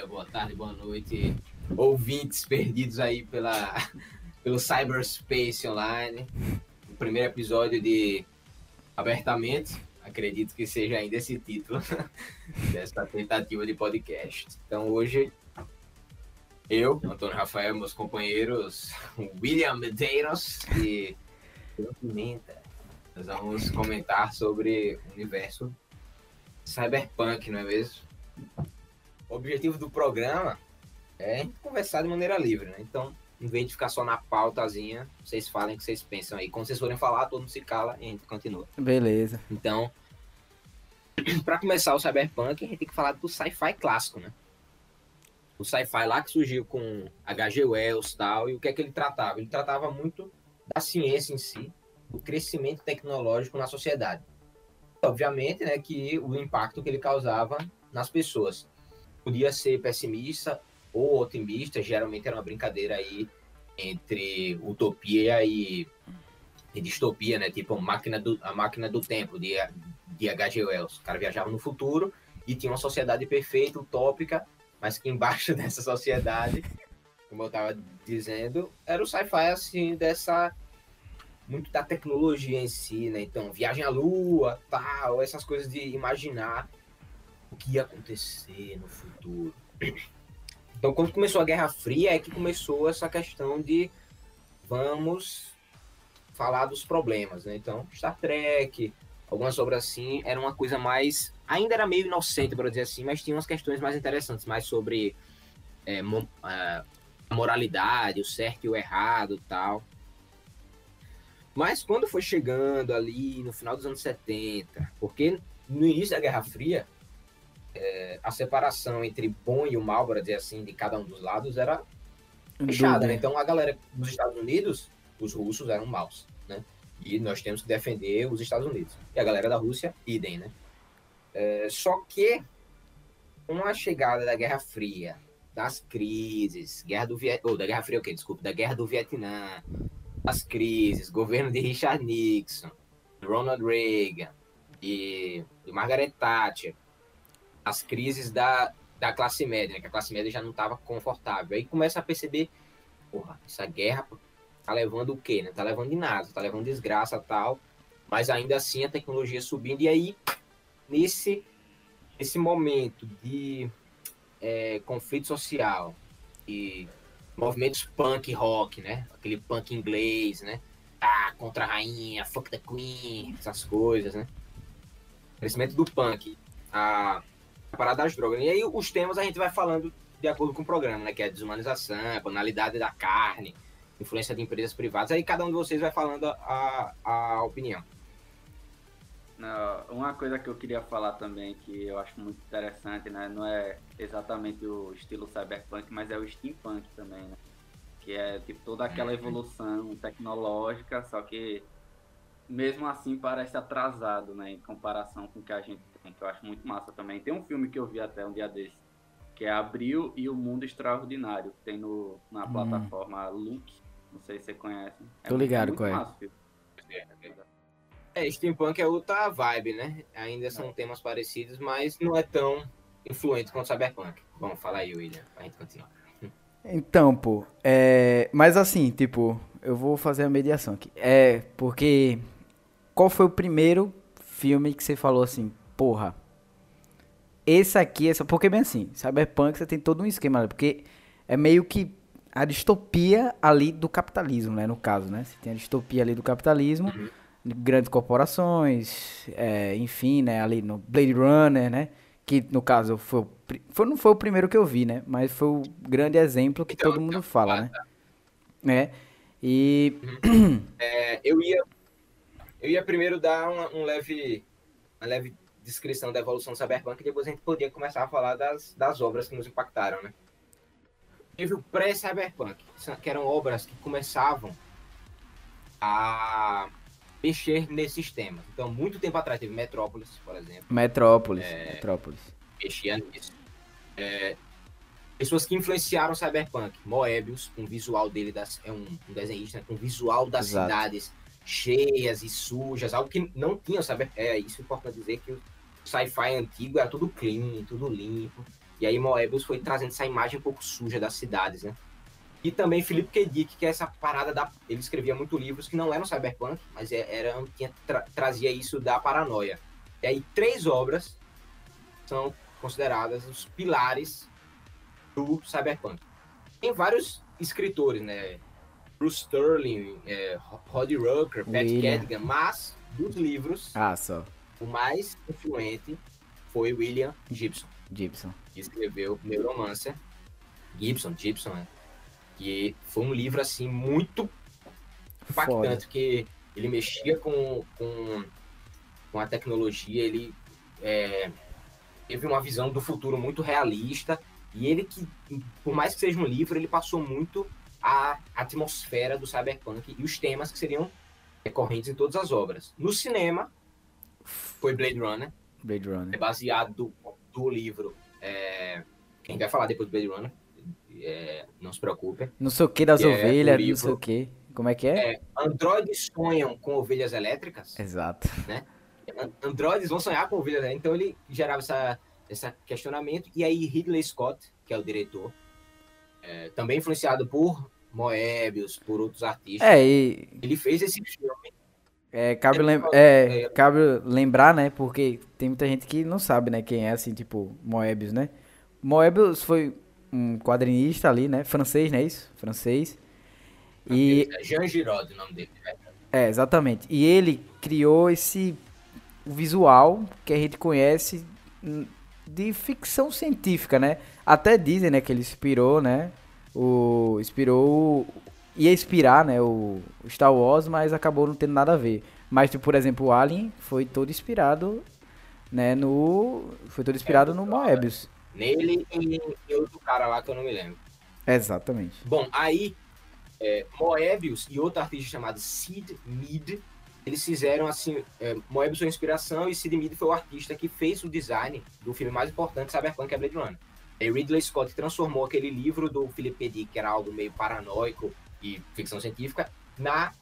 Dia, boa tarde, boa noite, ouvintes perdidos aí pela, pelo cyberspace online. O primeiro episódio de Abertamente, acredito que seja ainda esse título dessa tentativa de podcast. Então hoje eu, Antônio Rafael, meus companheiros William Medeiros e Pimenta, nós vamos comentar sobre o universo cyberpunk, não é mesmo? O objetivo do programa é conversar de maneira livre, né? Então, em vez de ficar só na pautazinha, vocês falem o que vocês pensam aí. Quando vocês forem falar, todo mundo se cala e a gente continua. Beleza. Então, para começar o Cyberpunk, a gente tem que falar do sci-fi clássico, né? O sci-fi lá que surgiu com H.G. Wells e tal, e o que é que ele tratava? Ele tratava muito da ciência em si, do crescimento tecnológico na sociedade. Obviamente, né, que o impacto que ele causava nas pessoas. Podia ser pessimista ou otimista, geralmente era uma brincadeira aí entre utopia e, e distopia, né? Tipo máquina do, a máquina do tempo de, de H.G. Wells. O cara viajava no futuro e tinha uma sociedade perfeita, utópica, mas que embaixo dessa sociedade, como eu estava dizendo, era o sci-fi assim dessa muito da tecnologia em si, né? Então, viagem à lua, tal, essas coisas de imaginar o que ia acontecer no futuro. Então, quando começou a Guerra Fria, é que começou essa questão de vamos falar dos problemas, né? Então, Star Trek, algumas obras assim, era uma coisa mais. Ainda era meio inocente, para dizer assim, mas tinha umas questões mais interessantes, mais sobre é, mo, a moralidade, o certo e o errado tal. Mas quando foi chegando ali no final dos anos 70, porque no início da Guerra Fria, é, a separação entre bom e o mal, para dizer assim, de cada um dos lados era fechada, né? Então a galera dos Estados Unidos, os russos eram maus, né? E nós temos que defender os Estados Unidos. E a galera da Rússia, idem, né? É, só que com a chegada da Guerra Fria, das crises, guerra do Viet... oh, da Guerra Fria, o okay, Desculpa, da Guerra do Vietnã, as crises, governo de Richard Nixon, Ronald Reagan e, e Margaret Thatcher, as crises da, da classe média, né? que a classe média já não estava confortável. Aí começa a perceber, porra, essa guerra tá levando o quê? Né? Tá levando de nada, tá levando desgraça tal, mas ainda assim a tecnologia subindo. E aí, nesse, nesse momento de é, conflito social e movimentos punk rock, né? Aquele punk inglês, né? Ah, contra a rainha, fuck the queen, essas coisas, né? Crescimento do punk. A parada das drogas. E aí os temas a gente vai falando de acordo com o programa, né? Que é a desumanização, a banalidade da carne, influência de empresas privadas. Aí cada um de vocês vai falando a, a opinião. Não, uma coisa que eu queria falar também, que eu acho muito interessante, né? Não é exatamente o estilo cyberpunk, mas é o steampunk também, né? Que é tipo toda aquela evolução tecnológica, só que mesmo assim parece atrasado, né? Em comparação com o que a gente tem, que eu acho muito massa também. Tem um filme que eu vi até um dia desse, que é Abril e o Mundo Extraordinário, que tem no, na hum. plataforma Look. Não sei se você conhece. É Tô ligado muito, muito é. Massa, filho. É, steampunk é outra vibe, né? Ainda são é. temas parecidos, mas não é tão influente quanto cyberpunk. Bom, fala aí, William, pra gente continuar. Então, pô, é... mas assim, tipo, eu vou fazer a mediação aqui. É, porque qual foi o primeiro filme que você falou assim, porra, esse aqui, essa, porque bem assim, Cyberpunk você tem todo um esquema, porque é meio que a distopia ali do capitalismo, né, no caso, né? Você tem a distopia ali do capitalismo, uhum. grandes corporações, é, enfim, né, ali no Blade Runner, né? Que no caso foi, foi não foi o primeiro que eu vi, né? Mas foi o grande exemplo que então, todo mundo então, fala, né? né? E uhum. é, eu ia eu ia primeiro dar uma, um leve, uma leve descrição da evolução do Cyberpunk e depois a gente podia começar a falar das, das obras que nos impactaram, né? Teve o pré-Cyberpunk, que eram obras que começavam a mexer nesses temas. Então, muito tempo atrás teve Metrópolis, por exemplo. Metrópolis, é, Metrópolis. Mexia nisso. É, pessoas que influenciaram o Cyberpunk. Moebius, o visual dele, das, é um, um desenhista com o visual das Exato. cidades cheias e sujas, algo que não tinha, sabe? É isso importante dizer que o sci-fi antigo era tudo clean, tudo limpo. E aí Moebius foi trazendo essa imagem um pouco suja das cidades, né? E também Philip K. Dick, que é essa parada da. Ele escrevia muito livros que não eram cyberpunk, mas é, era, tinha, tra, trazia isso da paranoia. E aí, três obras são consideradas os pilares do cyberpunk. Tem vários escritores, né? Bruce Sterling, é, Roddy Rucker, Pat Cadigan, mas dos livros, ah, só. o mais influente foi William Gibson. Gibson. Que escreveu Neuromancer. Gibson, Gibson, né? Que foi um livro, assim, muito impactante, porque ele mexia com, com, com a tecnologia, ele é, teve uma visão do futuro muito realista, e ele que, por mais que seja um livro, ele passou muito a atmosfera do cyberpunk e os temas que seriam recorrentes em todas as obras. No cinema, foi Blade Runner. Blade Runner. É baseado do, do livro. É, quem vai falar depois do Blade Runner, é, não se preocupe. Não sei o que das ovelhas, livro, não sei o que. Como é que é? é? Androides sonham com ovelhas elétricas. Exato. Né? Androides vão sonhar com ovelhas elétricas. Então ele gerava essa, esse questionamento. E aí Ridley Scott, que é o diretor, é, também influenciado por Moebius, por outros artistas. É, e... Ele fez esse filme. É, cabe, lem é, cabe lembrar, né? Porque tem muita gente que não sabe, né? Quem é, assim, tipo, Moebius, né? Moebius foi um quadrinista ali, né? Francês, não é isso? Francês. E... É Jean Giraud o nome dele. Né? É, exatamente. E ele criou esse visual que a gente conhece de ficção científica, né? Até dizem, né, que ele inspirou, né? O inspirou ia inspirar, né, o Star Wars, mas acabou não tendo nada a ver. Mas, tipo, por exemplo, o Alien foi todo inspirado, né, no foi todo inspirado é, no Moebius. Nele e em outro cara lá que eu não me lembro. Exatamente. Bom, aí é, Moebius e outro artista chamado Sid Mead eles fizeram assim, é, Moebius foi a inspiração e Sid Mead foi o artista que fez o design do filme mais importante, Cyberpunk, é Blade Runner. E Ridley Scott transformou aquele livro do Philip K. Dick, que era algo meio paranoico e ficção científica, na,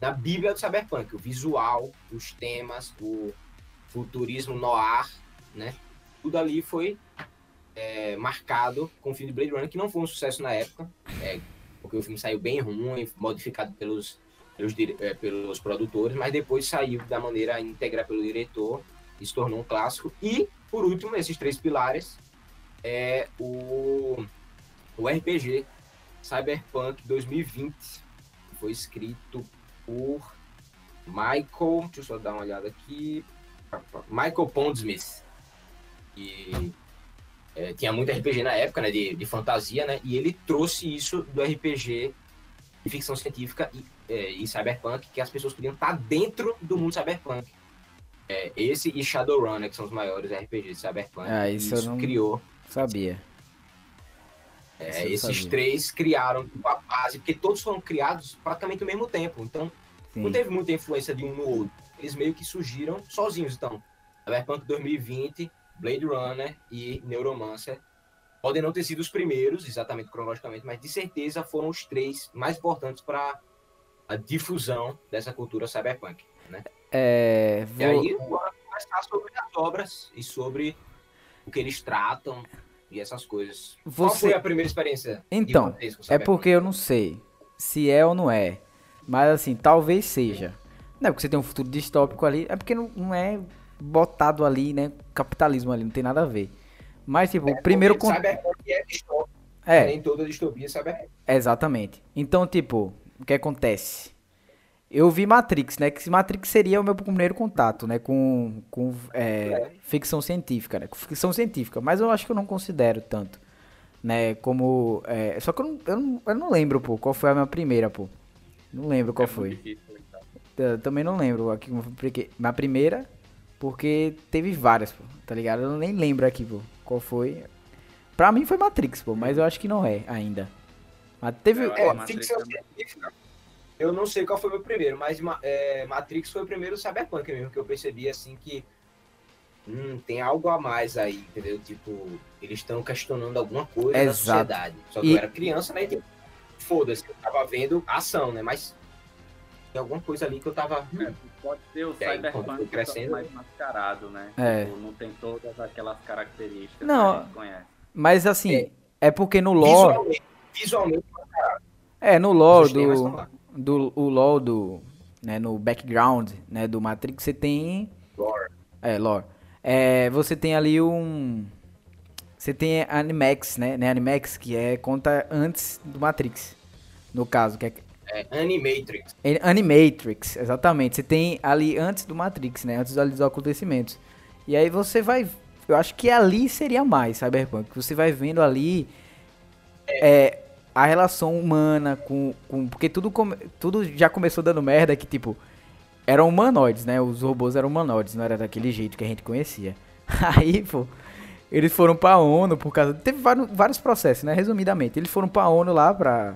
na bíblia do Cyberpunk, o visual, os temas, o futurismo noir, né? Tudo ali foi é, marcado com o filme de Blade Runner, que não foi um sucesso na época, é, porque o filme saiu bem ruim, modificado pelos pelos, é, pelos produtores, mas depois saiu da maneira íntegra pelo diretor e se tornou um clássico. E, por último, esses três pilares é o, o RPG Cyberpunk 2020, que foi escrito por Michael, deixa eu só dar uma olhada aqui, Michael Pondsmith, e é, tinha muito RPG na época, né, de, de fantasia, né, e ele trouxe isso do RPG de ficção científica e é, e Cyberpunk que as pessoas podiam estar dentro do mundo Cyberpunk. É, esse e Shadowrun, que são os maiores RPGs de Cyberpunk. Ah, isso, isso criou. Sabia. É, esses sabia. três criaram a base, porque todos foram criados praticamente ao mesmo tempo. Então, Sim. não teve muita influência de um no outro. Eles meio que surgiram sozinhos. Então, Cyberpunk 2020, Blade Runner e Neuromancer podem não ter sido os primeiros, exatamente cronologicamente, mas de certeza foram os três mais importantes para a difusão dessa cultura cyberpunk, né? É, vou... E aí, conversar sobre as obras e sobre o que eles tratam e essas coisas. Você... Qual foi a primeira experiência? Então, é porque eu não sei se é ou não é, mas assim, talvez seja. Não é porque você tem um futuro distópico ali, é porque não, não é botado ali, né? Capitalismo ali, não tem nada a ver. Mas, tipo, é, o primeiro... Con... Cyberpunk é. É. Nem toda distopia é cyberpunk. Exatamente. Então, tipo, o que acontece? Eu vi Matrix, né? Que Matrix seria o meu primeiro contato, né? Com, com é, ficção científica, né? Com ficção científica. Mas eu acho que eu não considero tanto, né? Como... É, só que eu não, eu, não, eu não lembro, pô, qual foi a minha primeira, pô. Não lembro qual é foi. Difícil, eu também não lembro aqui porque minha primeira, porque teve várias, pô, tá ligado? Eu nem lembro aqui, pô, qual foi. Pra mim foi Matrix, pô, mas eu acho que não é ainda. Mas teve. É, é ficção científica. Eu não sei qual foi o meu primeiro, mas é, Matrix foi o primeiro Cyberpunk mesmo, que eu percebi assim que. Hum, tem algo a mais aí, entendeu? Tipo, eles estão questionando alguma coisa Exato. na sociedade. Só que e... eu era criança, né? Foda-se, eu tava vendo ação, né? Mas tem alguma coisa ali que eu tava. É, pode ser o aí, Cyberpunk crescendo. mais mascarado, né? É. Tipo, não tem todas aquelas características não, que a gente conhece. Mas assim, é, é porque no lore. Visualmente, visualmente É, no lore do. Do o lore do. Né, no background né, do Matrix, você tem. lore. É, lore. É, você tem ali um. Você tem Animax, né? né? Animax, que é conta antes do Matrix. No caso, que é É, Animatrix. é Animatrix, exatamente. Você tem ali antes do Matrix, né? Antes ali dos acontecimentos. E aí você vai. Eu acho que ali seria mais Cyberpunk. Você vai vendo ali é, a relação humana com. com porque tudo, come- tudo já começou dando merda que, tipo, eram humanoides, né? Os robôs eram humanoides, não era daquele jeito que a gente conhecia. Aí, pô, eles foram pra ONU por causa. Teve vários, vários processos, né? Resumidamente. Eles foram pra ONU lá pra.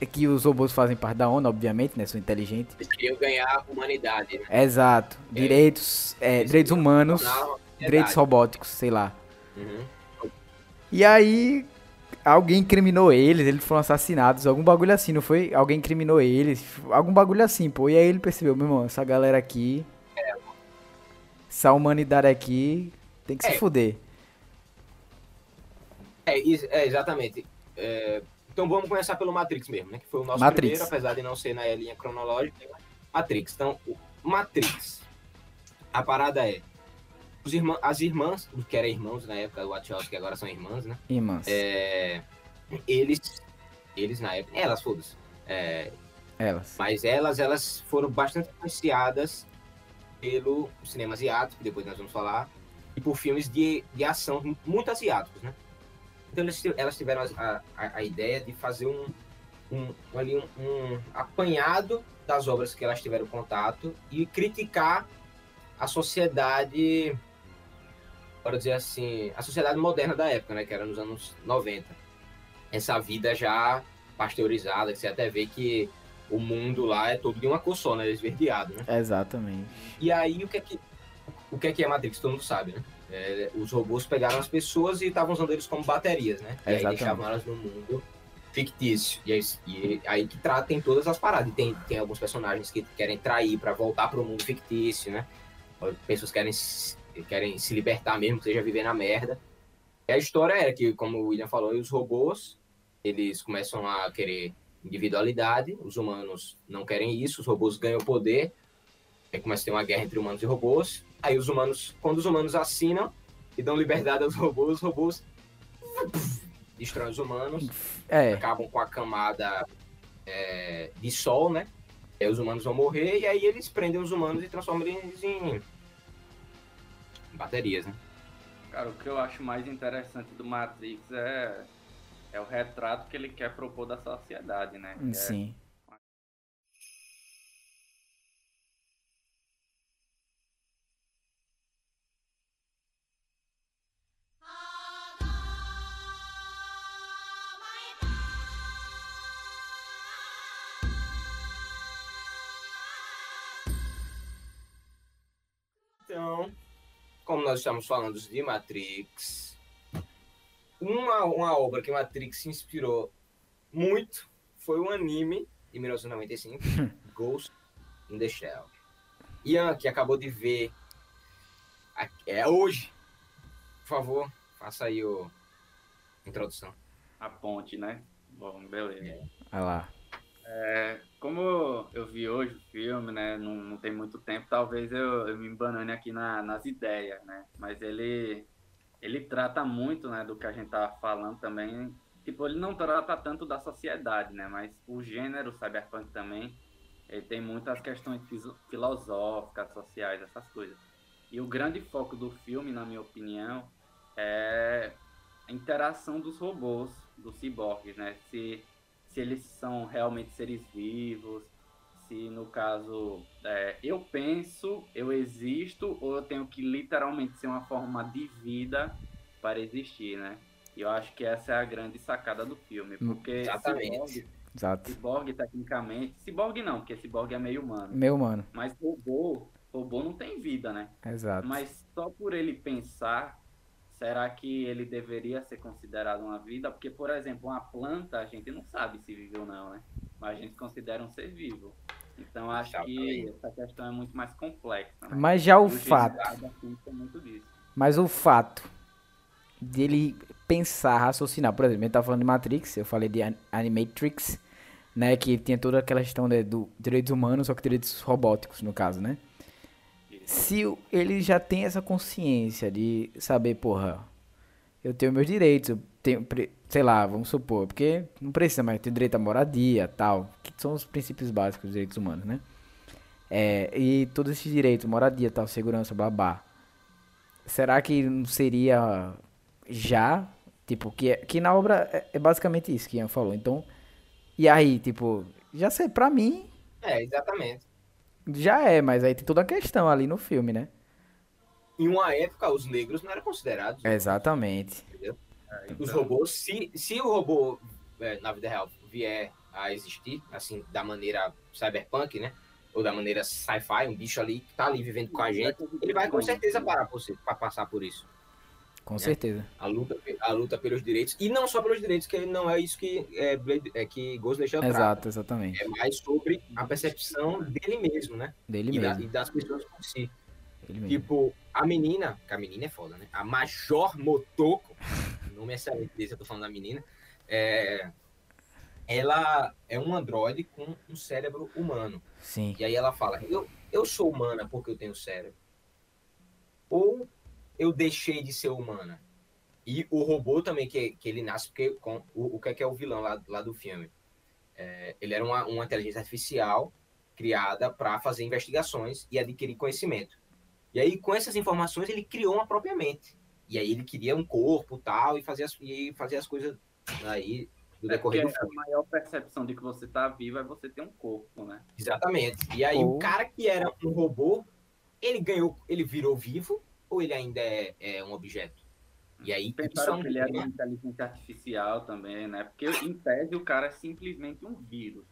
É Que os robôs fazem parte da ONU, obviamente, né? São inteligentes. Eles queriam ganhar a humanidade, né? Exato. Direitos, é, direitos humanos, direitos robóticos, sei lá. Uhum. E aí, alguém incriminou eles, eles foram assassinados, algum bagulho assim, não foi? Alguém incriminou eles, algum bagulho assim, pô. E aí ele percebeu, meu irmão, essa galera aqui, essa humanidade aqui, tem que se É. fuder. É, é, exatamente. É, então vamos começar pelo Matrix mesmo, né? Que foi o nosso Matrix. primeiro, apesar de não ser na linha cronológica. Matrix. Então, o Matrix. A parada é. Irmã, as irmãs, que eram irmãos na época do Wachowski, que agora são irmãs, né? Irmãs, É, eles. Eles na época. Elas, foda-se. É, elas. mas elas, elas foram bastante influenciadas pelo cinema asiático, que depois nós vamos falar, e por filmes de, de ação muito asiáticos, né? Então eles elas tiveram a, a, a ideia de fazer um, um, ali um, um apanhado das obras que elas tiveram contato e criticar a sociedade, para dizer assim, a sociedade moderna da época, né? Que era nos anos 90. Essa vida já pasteurizada, que você até vê que o mundo lá é todo de uma cor só, né? Esverdeado, né? Exatamente. E aí, o que é que, o que, é, que é Matrix? Todo mundo sabe, né? É, os robôs pegaram as pessoas e estavam usando eles como baterias, né? E aí deixavam elas no mundo fictício. E aí, e aí que tratem todas as paradas. E tem, tem alguns personagens que querem trair pra voltar pro mundo fictício, né? Pessoas querem, se- querem se libertar mesmo, que seja viver na merda. E a história era que, como o William falou, os robôs, eles começam a querer individualidade, os humanos não querem isso, os robôs ganham poder, aí começa a ter uma guerra entre humanos e robôs, aí os humanos, quando os humanos assinam e dão liberdade aos robôs, os robôs destroem os humanos, É, acabam com a camada é, de sol, né? Aí os humanos vão morrer e aí eles prendem os humanos e transformam eles em baterias, né? Cara, o que eu acho mais interessante do Matrix é, é o retrato que ele quer propor da sociedade, né? Que é- Então, como nós estamos falando de Matrix, uma, uma obra que Matrix se inspirou muito foi o anime de 1995, Ghost in the Shell. Ian, que acabou de ver, é hoje, por favor, faça aí o a introdução. a ponte, né? Bom, beleza. Olha lá. É, como eu vi hoje o filme, né? Não, não tem muito tempo, talvez eu, eu me embanane aqui na- nas ideias, né? Mas ele, ele trata muito, né, do que a gente tava falando também. Tipo, ele não trata tanto da sociedade, né? Mas o gênero cyberpunk também, ele tem muitas questões filosóficas, sociais, essas coisas. E o grande foco do filme, na minha opinião, é a interação dos robôs, dos ciborgues, né? Se se eles são realmente seres vivos, se no caso é, eu penso, eu existo, ou eu tenho que literalmente ser uma forma de vida para existir, né? E eu acho que essa é a grande sacada do filme, porque Exatamente. ciborgue, ciborgue tecnicamente, ciborgue não, porque ciborgue é meio humano, Meu mano. mas robô, robô não tem vida, né? Exato. Mas só por ele pensar, será que ele deveria ser considerado uma vida? Porque, por exemplo, uma planta, a gente não sabe se vive ou não, né? Mas a gente considera um ser vivo. Então, acho que essa questão é muito mais complexa. Né? Mas já o jeito fato. é muito disso. Mas o fato dele pensar, raciocinar. Por exemplo, a gente tá falando de Matrix, eu falei de Animatrix, né? Que tinha toda aquela questão de, do direitos humanos, só que direitos robóticos, no caso, né? Se ele já tem essa consciência de saber, porra, eu tenho meus direitos, eu tenho, sei lá, vamos supor, porque não precisa mais ter direito à moradia, tal, que são os princípios básicos dos direitos humanos, né? É, e todos esses direitos, moradia, tal, segurança, babá. Será que não seria já, tipo, que, é, que na obra é, é basicamente isso que Ian falou. Então, e aí, tipo, já sei, pra mim... É, exatamente. Já é, mas aí tem toda a questão ali no filme, né? Em uma época, os negros não eram considerados. Exatamente. Entendeu? É, então... Os robôs, se, se o robô, é, na vida real, vier a existir, assim, da maneira cyberpunk, né? Ou da maneira sci-fi, um bicho ali que tá ali vivendo com a gente, ele vai com certeza parar por, para passar por isso. Com né? certeza. A luta, a luta pelos direitos. E não só pelos direitos, que não é isso que, é, é que Ghost Exato, trata. exatamente. É mais sobre a percepção dele mesmo, né? Dele e mesmo. Da, e das pessoas por si. Tipo, a menina, que a menina é foda, né? A Major Motoko, nome é excelente desse, eu tô falando da menina, é, ela é um androide com um cérebro humano. Sim. E aí ela fala, eu, eu sou humana porque eu tenho cérebro. Ou eu deixei de ser humana. E o robô também, que, que ele nasce, porque com, o, o que é, que é o vilão lá, lá do filme? É, ele era uma, uma inteligência artificial criada para fazer investigações e adquirir conhecimento. E aí, com essas informações, ele criou uma própria mente. E aí ele queria um corpo tal, e fazer as, e fazer as coisas aí do é decorrer do filme. A maior percepção de que você está vivo é você ter um corpo, né? Exatamente. E aí o cara que era um robô, ele ganhou, ele virou vivo ou ele ainda é, é um objeto? E aí, Pensaram é que ele era uma inteligência artificial também, né? Porque, em tese, o cara é simplesmente um vírus.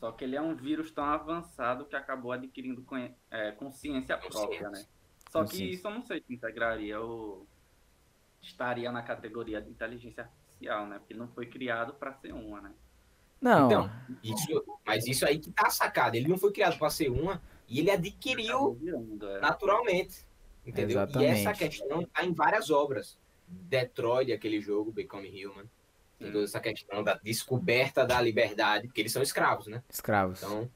Só que ele é um vírus tão avançado que acabou adquirindo é, consciência própria, né? Só que isso eu não sei se integraria ou estaria na categoria de inteligência artificial, né? Porque não foi criado para ser uma, né? Não. Então, isso, mas isso aí que tá sacado. Ele não foi criado para ser uma e ele adquiriu virando, é. naturalmente. Entendeu? Exatamente. E essa questão tá em várias obras. Detroit, aquele jogo, Become Human. Tem toda essa questão da descoberta da liberdade, porque eles são escravos, né? Escravos. Então,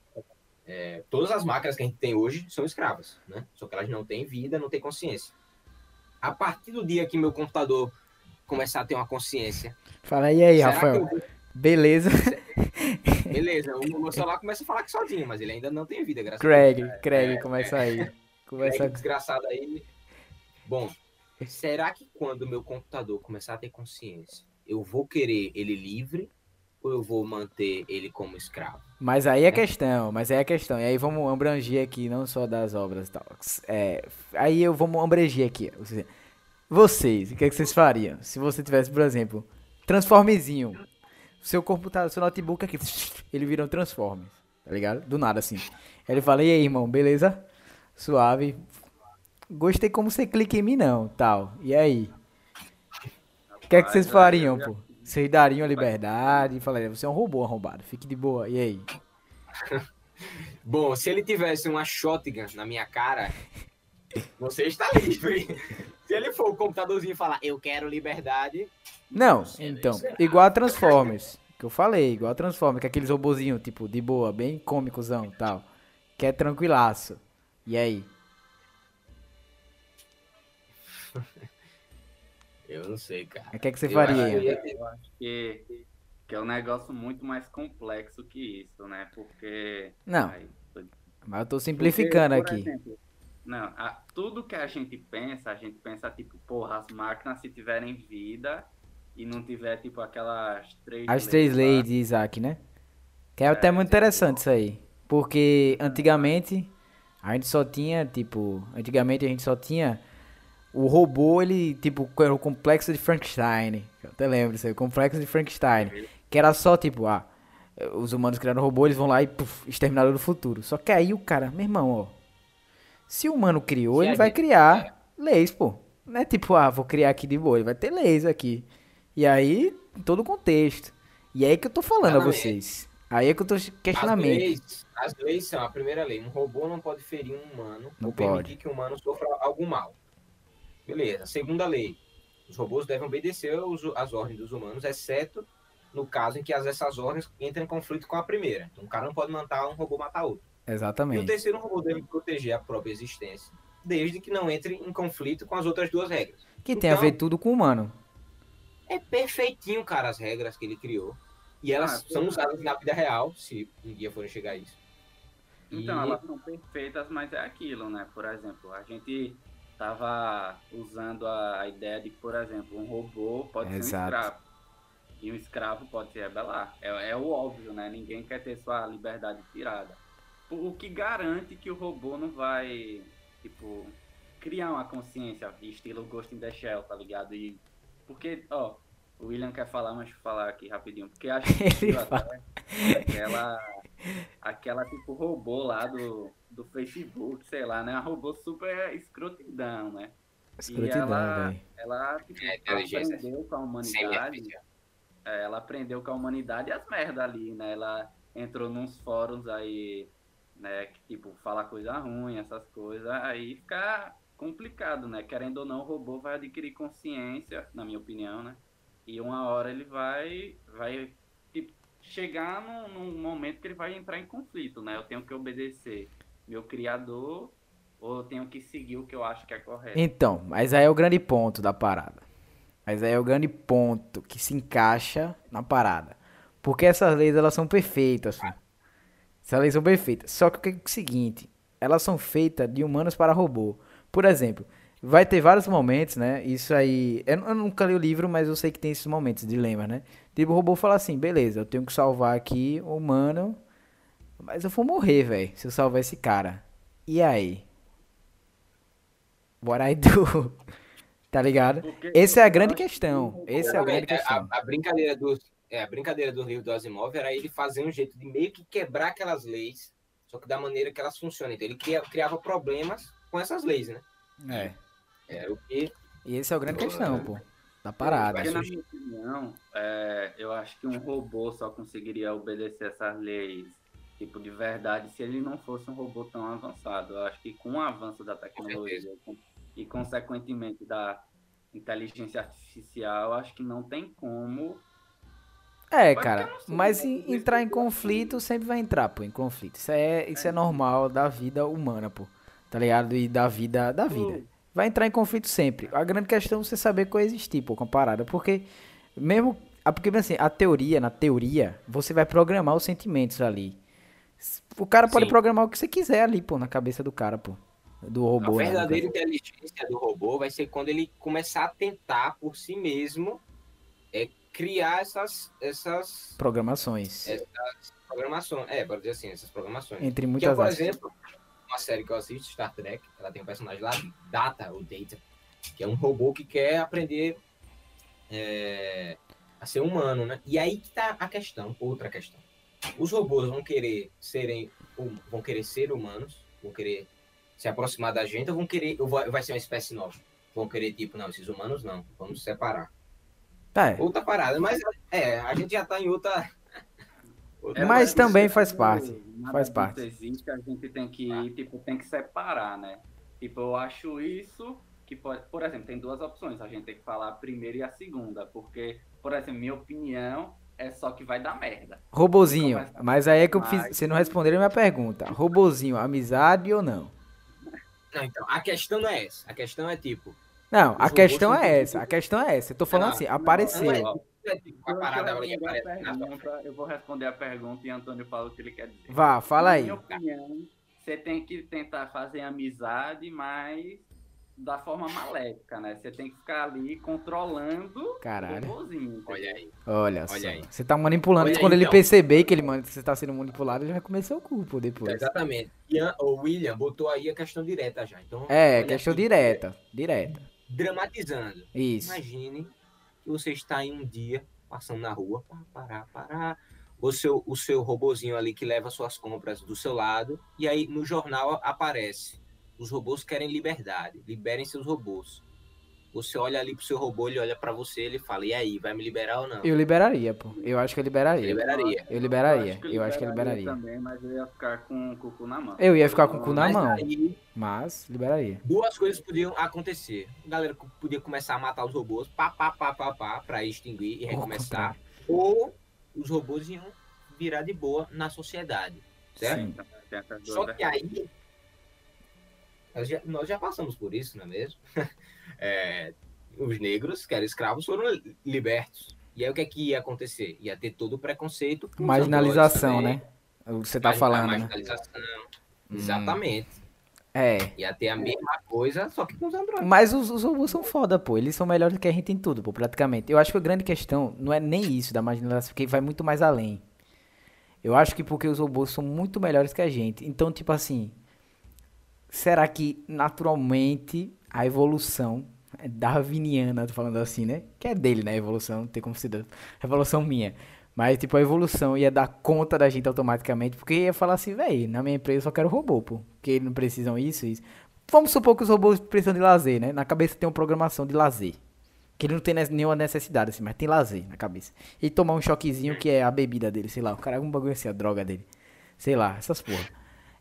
é, todas as máquinas que a gente tem hoje são escravas, né? Só que elas não têm vida, não têm consciência. A partir do dia que meu computador começar a ter uma consciência. Fala aí, aí, Rafael. Eu... Beleza. Beleza, o meu celular começa a falar que sozinho, mas ele ainda não tem vida, graças Craig, a Deus. Craig, é, começa é, aí. Começa desgraçado aí. Bom, será que quando o meu computador começar a ter consciência, eu vou querer ele livre ou eu vou manter ele como escravo? Mas aí é a questão, mas aí é a questão. E aí vamos abranger aqui, não só das obras e tal. É, aí eu vou abranger aqui. Vocês, o que, é que vocês fariam? Se você tivesse, por exemplo, Transformezinho. Seu computador, seu notebook aqui, ele vira um Transformers, tá ligado? Do nada assim. Aí ele fala, e aí, irmão, beleza? Suave. Gostei como você clica em mim, não, tal. E aí? O que é que vocês fariam, pô? Vocês dariam a liberdade e falariam, você é um robô arrombado, fique de boa, e aí? Bom, se ele tivesse uma shotgun na minha cara, você está livre. Se ele for o computadorzinho e falar, eu quero liberdade. Não, então, igual a Transformers, que eu falei, igual a Transformers, que é aqueles robozinhos, tipo, de boa, bem cômicozão e tal. Que é tranquilaço. E aí? Eu não sei, cara. O que, é que você eu faria? Acho, eu acho que, que é um negócio muito mais complexo que isso, né? Porque. Não. Aí, mas eu tô simplificando Porque, aqui. Exemplo, não, a, tudo que a gente pensa, a gente pensa, tipo, porra, as máquinas se tiverem vida e não tiver, tipo, aquelas três As três leis de Isaac, né? Que é, é até muito tipo, interessante isso aí. Porque antigamente a gente só tinha, tipo, antigamente a gente só tinha o robô, ele, tipo, era o complexo de Frankenstein. Eu até lembro isso aí, o complexo de Frankenstein. Que era só, tipo, ah, os humanos criaram robô, eles vão lá e, puf, exterminaram do futuro. Só que aí o cara, meu irmão, ó. Se o humano criou, Se ele vai criar é. leis, pô. Não é tipo, ah, vou criar aqui de boa, ele vai ter leis aqui. E aí, em todo o contexto. E é aí que eu tô falando a vocês. Aí é que eu tô questionamento. As leis, as leis são a primeira lei. Um robô não pode ferir um humano não ou pode. permitir que o humano sofra algum mal. Beleza. Segunda lei. Os robôs devem obedecer as ordens dos humanos, exceto no caso em que as, essas ordens entram em conflito com a primeira. Então, um cara não pode mandar um robô matar outro. E o Exatamente. terceiro, um robô deve proteger a própria existência, desde que não entre em conflito com as outras duas regras. Que tem a Então- ver tudo com o humano. É perfeitinho, cara, as regras que ele criou. E elas Ah, são usadas na vida real, se um dia forem chegar a isso. Então, E- elas são perfeitas, mas é aquilo, né? Por exemplo, a gente tava usando a a ideia de que, por exemplo, um robô pode ser um Exato. escravo. E um escravo pode se rebelar. É, é o óbvio, né? Ninguém quer ter sua liberdade tirada. O o que garante que o robô não vai, tipo, criar uma consciência, estilo Ghost in the Shell, tá ligado? E porque, ó, o William quer falar, mas deixa eu falar aqui rapidinho. Porque acho que Ele viu até aquela, aquela tipo robô lá do, do Facebook, sei lá, né? Uma robô super escrotidão, né? Escrotidão, ela- velho. Ela, tipo, É, aprendeu com a humanidade. É, ela aprendeu com a humanidade as merda ali, né? Ela entrou nos fóruns aí, né? Que tipo, fala coisa ruim, essas coisas, aí fica complicado, né? Querendo ou não, o robô vai adquirir consciência, na minha opinião, né? E uma hora ele vai, vai tipo, chegar num, num momento que ele vai entrar em conflito, né? Eu tenho que obedecer meu criador ou eu tenho que seguir o que eu acho que é correto. Então, mas aí é o grande ponto da parada. Mas aí é o grande ponto que se encaixa na parada. Porque essas leis, elas são perfeitas, filho. Essas leis são perfeitas. Só que o que é o seguinte, elas são feitas de humanos para robô. Por exemplo, vai ter vários momentos, né? Isso aí. Eu, eu nunca li o livro, mas eu sei que tem esses momentos, dilemas, né? Tipo, o robô fala assim: beleza, eu tenho que salvar aqui o humano, mas eu vou morrer, velho, se eu salvar esse cara. E aí? What I do? tá ligado? Porque Essa é a grande questão. Essa é a grande Exatamente. questão. A, a brincadeira do, é, a brincadeira do livro do Asimov era ele fazer um jeito de meio que quebrar aquelas leis, só que da maneira que elas funcionam. Então ele cria- criava problemas com essas leis, né? É. Era o que E esse é o grande questão, pô. Da parada. Porque, na minha opinião, é, eu acho que um robô só conseguiria obedecer essas leis, tipo, de verdade, se ele não fosse um robô tão avançado. Eu acho que com o avanço da tecnologia com- e, consequentemente, da inteligência artificial, eu acho que não tem como. É, cara, mas né? em- entrar em conflito sempre vai entrar, pô, em conflito. Isso é, isso é normal da vida humana, pô. Tá ligado? E da vida, da vida. Vai entrar em conflito sempre. A grande questão é você saber coexistir, pô, com a parada. Porque, mesmo. ah, Porque, assim, a teoria, na teoria, você vai programar os sentimentos ali. O cara pode Sim. programar o que você quiser ali, pô, na cabeça do cara, pô. Do a robô, né, no verdadeira caso. inteligência do robô vai ser quando ele começar a tentar por si mesmo é, criar essas, essas Programações. É. programações. É, pode dizer assim, essas programações. Entre Que é, muitas por aspas. exemplo, uma série que eu assisto, Star Trek, ela tem um personagem lá, Data, ou Data, que é um robô que quer aprender é, a ser humano, né? E aí que tá a questão, outra questão. Os robôs vão querer serem, hum, vão querer ser humanos, vão querer se aproximar da gente, ou vão querer, ou vai, vai ser uma espécie nova? Vão querer, tipo, não, esses humanos não, vamos separar. É, Outra parada, mas é, a gente já tá em outra. Outra Mas também faz parte, faz parte. Existe, a gente tem que, tipo, tem que separar, né? Tipo, eu acho isso que pode. Por exemplo, tem duas opções. A gente tem que falar a primeira e a segunda. Porque, por exemplo, minha opinião é só que vai dar merda. Robozinho, Começa- mas aí é que eu fiz. Mas- Você não respondeu a minha pergunta. Robozinho, amizade ou não? Não, então, a questão não é essa. A questão é tipo. Não, a questão é essa. A questão é essa. Eu tô falando Não, assim, não, apareceu. não é. Ó, é eu, parada na frente. pergunta, eu vou responder a pergunta e Antônio fala o que ele quer dizer. Vá, fala Na aí. minha opinião, você tem que tentar fazer amizade, mas da forma maléfica, né? Você tem que ficar ali controlando Caralho. o entendeu? Olha aí. Olha só. Olha aí. Você tá manipulando. Olha aí, Quando ele então. perceber que ele que você tá sendo manipulado, ele vai comer seu cu pô, depois. Exatamente. Ian, o William botou aí a questão direta já. Então, É, questão aqui, direta. Direta. Dramatizando. Isso. Imagine que você está em um dia passando na rua, parar, parar. O seu, o seu robozinho ali que leva suas compras do seu lado, e aí no jornal aparece: os robôs querem liberdade, liberem seus robôs. Você olha ali pro seu robô, ele olha pra você, ele fala, e aí, vai me liberar ou não? Eu liberaria, pô. Eu acho que eu liberaria. Liberaria. Eu liberaria. Eu acho que eu liberaria. também, mas eu ia ficar com o cu na mão. Eu ia ficar com o cu na Mas mão, aí, mas liberaria. duas coisas podiam acontecer. A galera podia começar a matar os robôs, pá, pá, pá, pá, pá, pra extinguir e recomeçar. Ou os robôs iam virar de boa na sociedade, certo? Sim. Só que aí. Nós já, nós já passamos por isso, não é mesmo? É, os negros, que eram escravos, foram libertos. E aí o que é que ia acontecer? Ia ter todo o preconceito. Marginalização, né? que você tá falando, né? Marginalização. Hum. Exatamente. É. Ia ter a mesma coisa, só que com os androides. Mas os, os robôs são foda, pô. Eles são melhores que a gente em tudo, pô, praticamente. Eu acho que a grande questão não é nem isso da marginalização, porque vai muito mais além. Eu acho que porque os robôs são muito melhores que a gente. Então, tipo assim, será que naturalmente a evolução é darwiniana, tô falando assim, né? Que é dele, né? A evolução, não tem como da revolução minha. Mas, tipo, a evolução ia dar conta da gente automaticamente, porque ia falar assim, véi, na minha empresa eu só quero robô, pô. Porque eles não precisam isso, isso. Vamos supor que os robôs precisam de lazer, né? Na cabeça tem uma programação de lazer. Que ele não tem ne- nenhuma necessidade, assim, mas tem lazer na cabeça. E tomar um choquezinho que é a bebida dele, sei lá, o cara, algum bagulho assim, a droga dele. Sei lá, essas porra.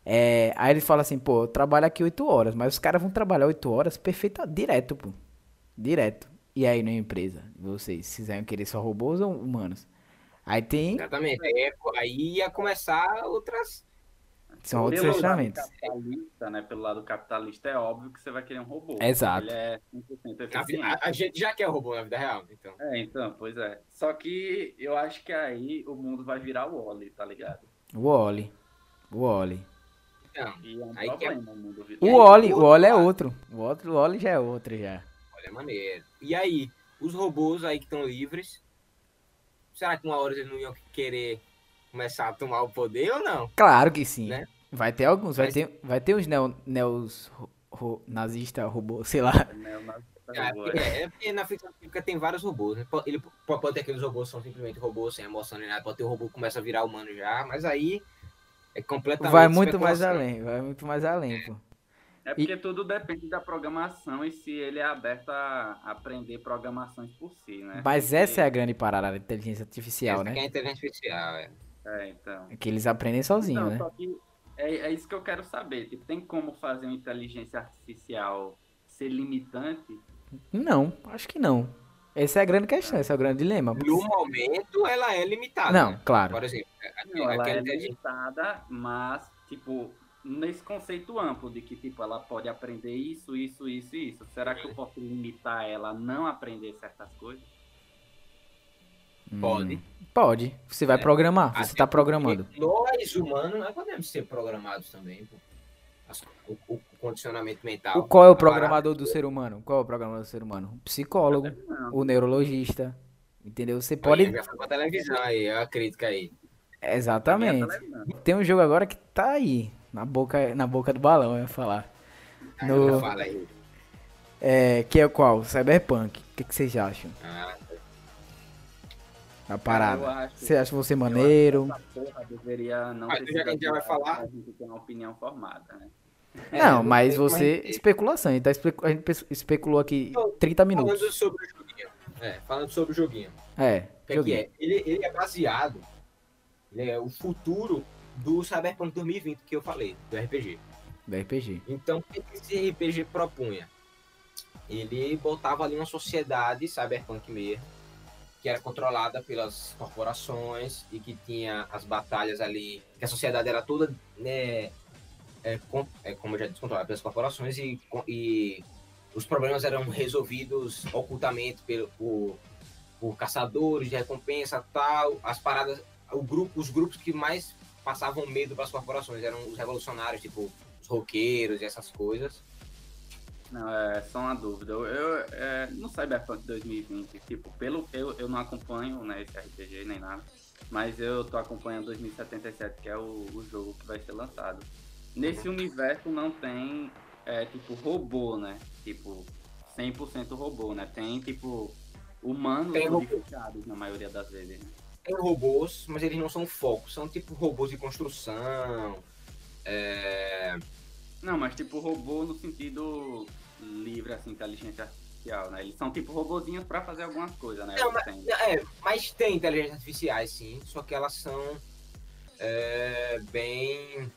É, aí ele fala assim, pô, eu trabalho aqui 8 horas, mas os caras vão trabalhar 8 horas perfeito, direto, pô. Direto. E aí na empresa, vocês, vocês iam querer só robôs ou humanos? Aí tem, Exatamente. Aí, aí ia começar outras. são outros Pelo lado questionamentos. capitalista, né? Pelo lado capitalista, é óbvio que você vai querer um robô. Exato. Ele é 100% A, vi- eficiente. a- a gente já quer robô na vida real, então. É, então, pois é. Só que eu acho que aí o mundo vai virar o Oli, tá ligado? O Oli. O Oli. Então, E é um Aí que é- problema o mundo virar. O Oli, o Oli é outro. O outro o Oli já é outro já. olha, maneiro. E aí, os robôs aí que estão livres, será que uma hora eles não iam querer começar a tomar o poder ou não? Claro que sim. Né? Vai ter alguns, vai Mas- ter, vai ter uns neo, neos ro- nazista robô, sei lá. Né, É, é. é porque na ficção científica tem vários robôs. Né? Ele po- pode ter aqueles robôs que são simplesmente robôs sem emoção nem nada. Pode ter o robô que começa a virar humano já, mas aí é completamente. Vai muito mais além, vai muito mais além, pô. É porque tudo depende da programação e se ele é aberto a aprender programações por si, né? Mas Porque- essa é a grande parada da inteligência artificial, Essa que é né? a inteligência artificial, é. É, então. É que eles aprendem sozinhos, Não, né? só que é, é isso que eu quero saber. Tipo, tem como fazer uma inteligência artificial ser limitante? Não, acho que não. Essa é a grande questão, esse é o grande dilema. No momento, ela é limitada. Não, né? claro. Por exemplo, Não, ela aquela é inteligência limitada, mas, tipo, nesse conceito amplo de que, tipo, ela pode aprender isso, isso, isso e isso. Será que eu posso limitar ela a não aprender certas coisas? Pode. Hum, Pode. Você vai É. programar, você Até tá programando. Nós, humanos, nós podemos ser programados também. o, o condicionamento mental. O, qual é o a programador do ser humano? Qual é o programador do ser humano? O psicólogo, o neurologista. Entendeu? Você pode. Já foi pra televisão aí, olha a crítica aí. Exatamente. Tem um jogo agora que tá aí, na boca, na boca do balão, eu ia falar. Aí No- Fala aí. É, que é qual? Cyberpunk. O que, que vocês acham? Ah, A Eu parada. acho- Você acha você maneiro? essa porra deveria não Mas ter já que a gente já vai falar- pra gente ter uma opinião formada, né? Não, É, mas eu- você. mas- Especulação. A gente, tá espe- a gente pe- especulou aqui Não, 30 Falando minutos. sobre o joguinho. É, falando sobre o joguinho. É, O é joguinho. é? Ele, ele é baseado. Ele é o futuro do Cyberpunk 2020 que eu falei, do RPG. Do RPG. Então, o que que esse RPG propunha? Ele botava ali uma sociedade cyberpunk mesmo, que era controlada pelas corporações e que tinha as batalhas ali, que a sociedade era toda, né, é, com- é, como eu já disse, pelas corporações e, com- e os problemas eram resolvidos ocultamente pelo, por, por caçadores de recompensa tal, as paradas, o grupo, os grupos que mais passavam medo para as corporações eram os revolucionários, tipo os roqueiros e essas coisas. Não, é só uma dúvida. Eu, eu, é, no Cyberpunk 2020, tipo, pelo eu, eu não acompanho né, esse RPG nem nada, mas eu tô acompanhando 2077, que é o, o jogo que vai ser lançado. Nesse universo não tem, é, tipo, robô, né? Tipo, 100% robô, né? Tem, tipo, humanos Tem modificados na maioria das vezes, né? Tem robôs, mas eles não são focos, são tipo robôs de construção. É... Não, mas tipo robô no sentido livre, assim, inteligência artificial, né? Eles são tipo robozinhos pra fazer algumas coisas, né? Não, mas, é, mas tem inteligências artificiais, sim, só que elas são é, bem.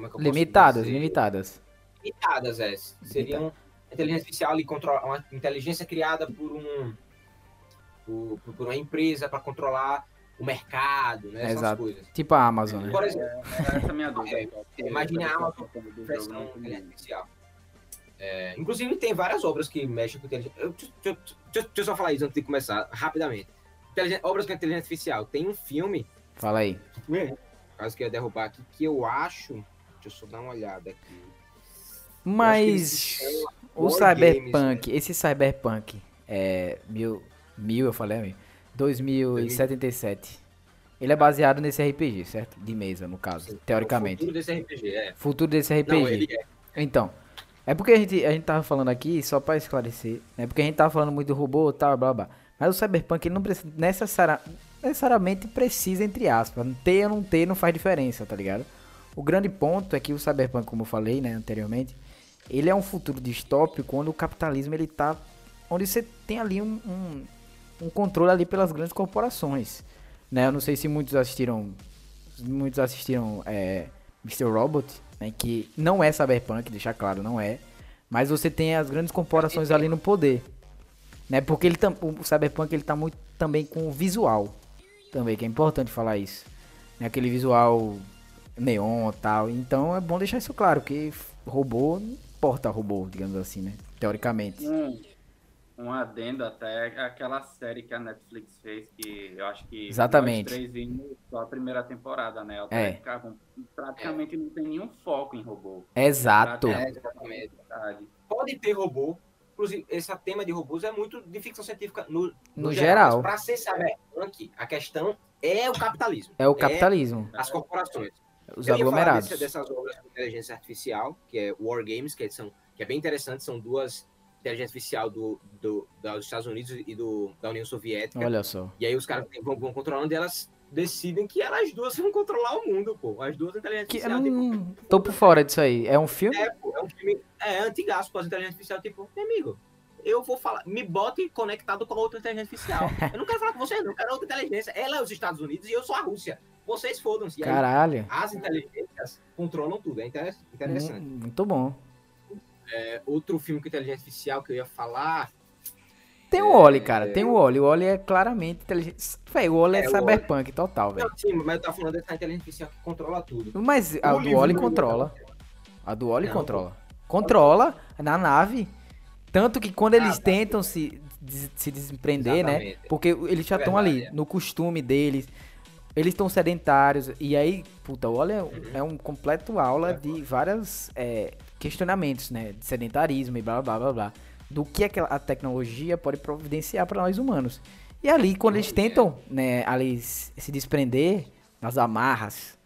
Como é que eu Limitadas, dizer? limitadas. limitadas, é. Seriam inteligência artificial ali, controla, uma inteligência criada por um por, por- uma empresa para controlar o mercado, né? Essas Exato. coisas. Tipo a Amazon, né? Por exemplo, Era essa a minha dúvida. É, imagine a eu Amazon versão inteligência artificial. É, inclusive tem várias obras que mexem com inteligência. Eu, deixa, deixa- eu só falar isso antes de começar, rapidamente. Inteligência- obras com inteligência artificial. Tem um filme, Fala aí. caso que eu ia derrubar aqui, que eu acho. Deixa eu só dar uma olhada aqui. Mas chama o Cyberpunk, esse Cyberpunk é mil, mil eu falei, amigo? 2077. Ele é baseado nesse RPG, certo? De mesa, no caso, O teoricamente. futuro desse RPG, é. Futuro desse RPG. Não, é. Então, é porque a gente, a gente tava falando aqui, só pra esclarecer, né? Porque a gente tava falando muito do robô e tal, blá blá. Mas o Cyberpunk ele não precisa necessari- necessariamente precisa, entre aspas. Ter ou não ter não faz diferença, tá ligado? O grande ponto é que o Cyberpunk, como eu falei, né, anteriormente, ele é um futuro distópico onde o capitalismo ele tá. Onde você tem ali um, um, um controle ali pelas grandes corporações. Né? Eu não sei se muitos assistiram. Muitos assistiram é, Mr. Robot, né? Que não é Cyberpunk, deixar claro, não é. Mas você tem as grandes corporações ali no poder. Né? Porque ele tam, o Cyberpunk ele tá muito também com o visual. Também, que é importante falar isso. Né? Aquele visual neon e tal. Então é bom deixar isso claro, que robô não importa robô, digamos assim, né? Teoricamente. Um, um adendo até aquela série que a Netflix fez, que eu acho que Exatamente. nós três vimos só a primeira temporada, né? É. Ficavam- praticamente não tem nenhum foco em robô. Exato. É. Pode ter robô. Inclusive, esse tema de robôs é muito de ficção científica no, No geral. Para ser cyberpunk, a questão é o capitalismo. É o capitalismo. as corporações. Os Eu aglomerados. desse- dessas obras com inteligência artificial, que é War Games, que, são, que é bem interessante, são duas inteligência artificial do, do, dos Estados Unidos e do, da União Soviética. Olha só. E aí os caras vão, vão controlando e elas decidem que elas duas vão controlar o mundo, pô. As duas inteligências Que, artificiais. não, tipo, tô por fora disso aí. É um filme? é, pô, é um filme é, antigaço, pô, as inteligências artificiais, tipo, meu amigo, eu vou falar, me bote conectado com outra inteligência artificial. Eu não quero falar com vocês, não, eu quero outra inteligência. Ela é os Estados Unidos e eu sou a Rússia. Vocês fodam-se. E aí, Caralho. as inteligências controlam tudo, é inter- interessante. Hum, Muito bom. É, outro filme com inteligência artificial que eu ia falar. Tem o Oli, cara. Tem o Oli. O Oli é claramente inteligente. Véi, o Oli é, É, cyberpunk total, velho. Sim, mas eu tava falando dessa inteligência artificial que controla tudo. Mas a O do Oli controla. A do Oli Não, controla. Controla na nave. Tanto que quando eles Ah, tá. tentam se, des- se desprender, né? Exatamente. Porque eles já É estão verdade, ali, é. no costume deles. Eles estão sedentários. E aí, puta, o Oli é, Uhum. é um completo aula É, de vários é, questionamentos, né? De sedentarismo e blá blá blá blá. Do que aquela, a tecnologia pode providenciar para nós humanos. E ali, quando eles Tecnologia. tentam, né, ali se desprender das amarras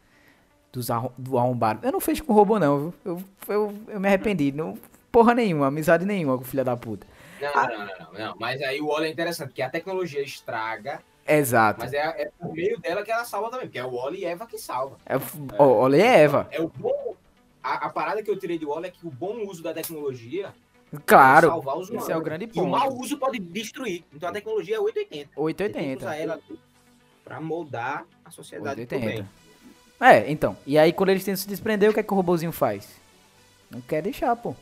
dos arro- do arrombado. Eu não fiz com robô, não, viu? Eu, eu, eu me arrependi. Não, porra nenhuma, amizade nenhuma com o filho da puta. Não, Ah. não, não, não, não. Mas aí o Wally é interessante, porque a tecnologia estraga, Exato. mas é, é por meio dela que ela salva também, porque é o Wally e Eva que salva. É, ó, olha é Eva. É o bom. A, a parada que eu tirei de Wally é que o bom uso da tecnologia Claro. pode salvar os humanos. Esse é o grande E o mau ponto. uso pode destruir. Então a tecnologia é 880. Você tem que 880. usar ela pra moldar a sociedade pro 880. bem. É, então. E aí quando eles tentam se desprender, o que é que o robozinho faz? Não quer deixar, pô. Não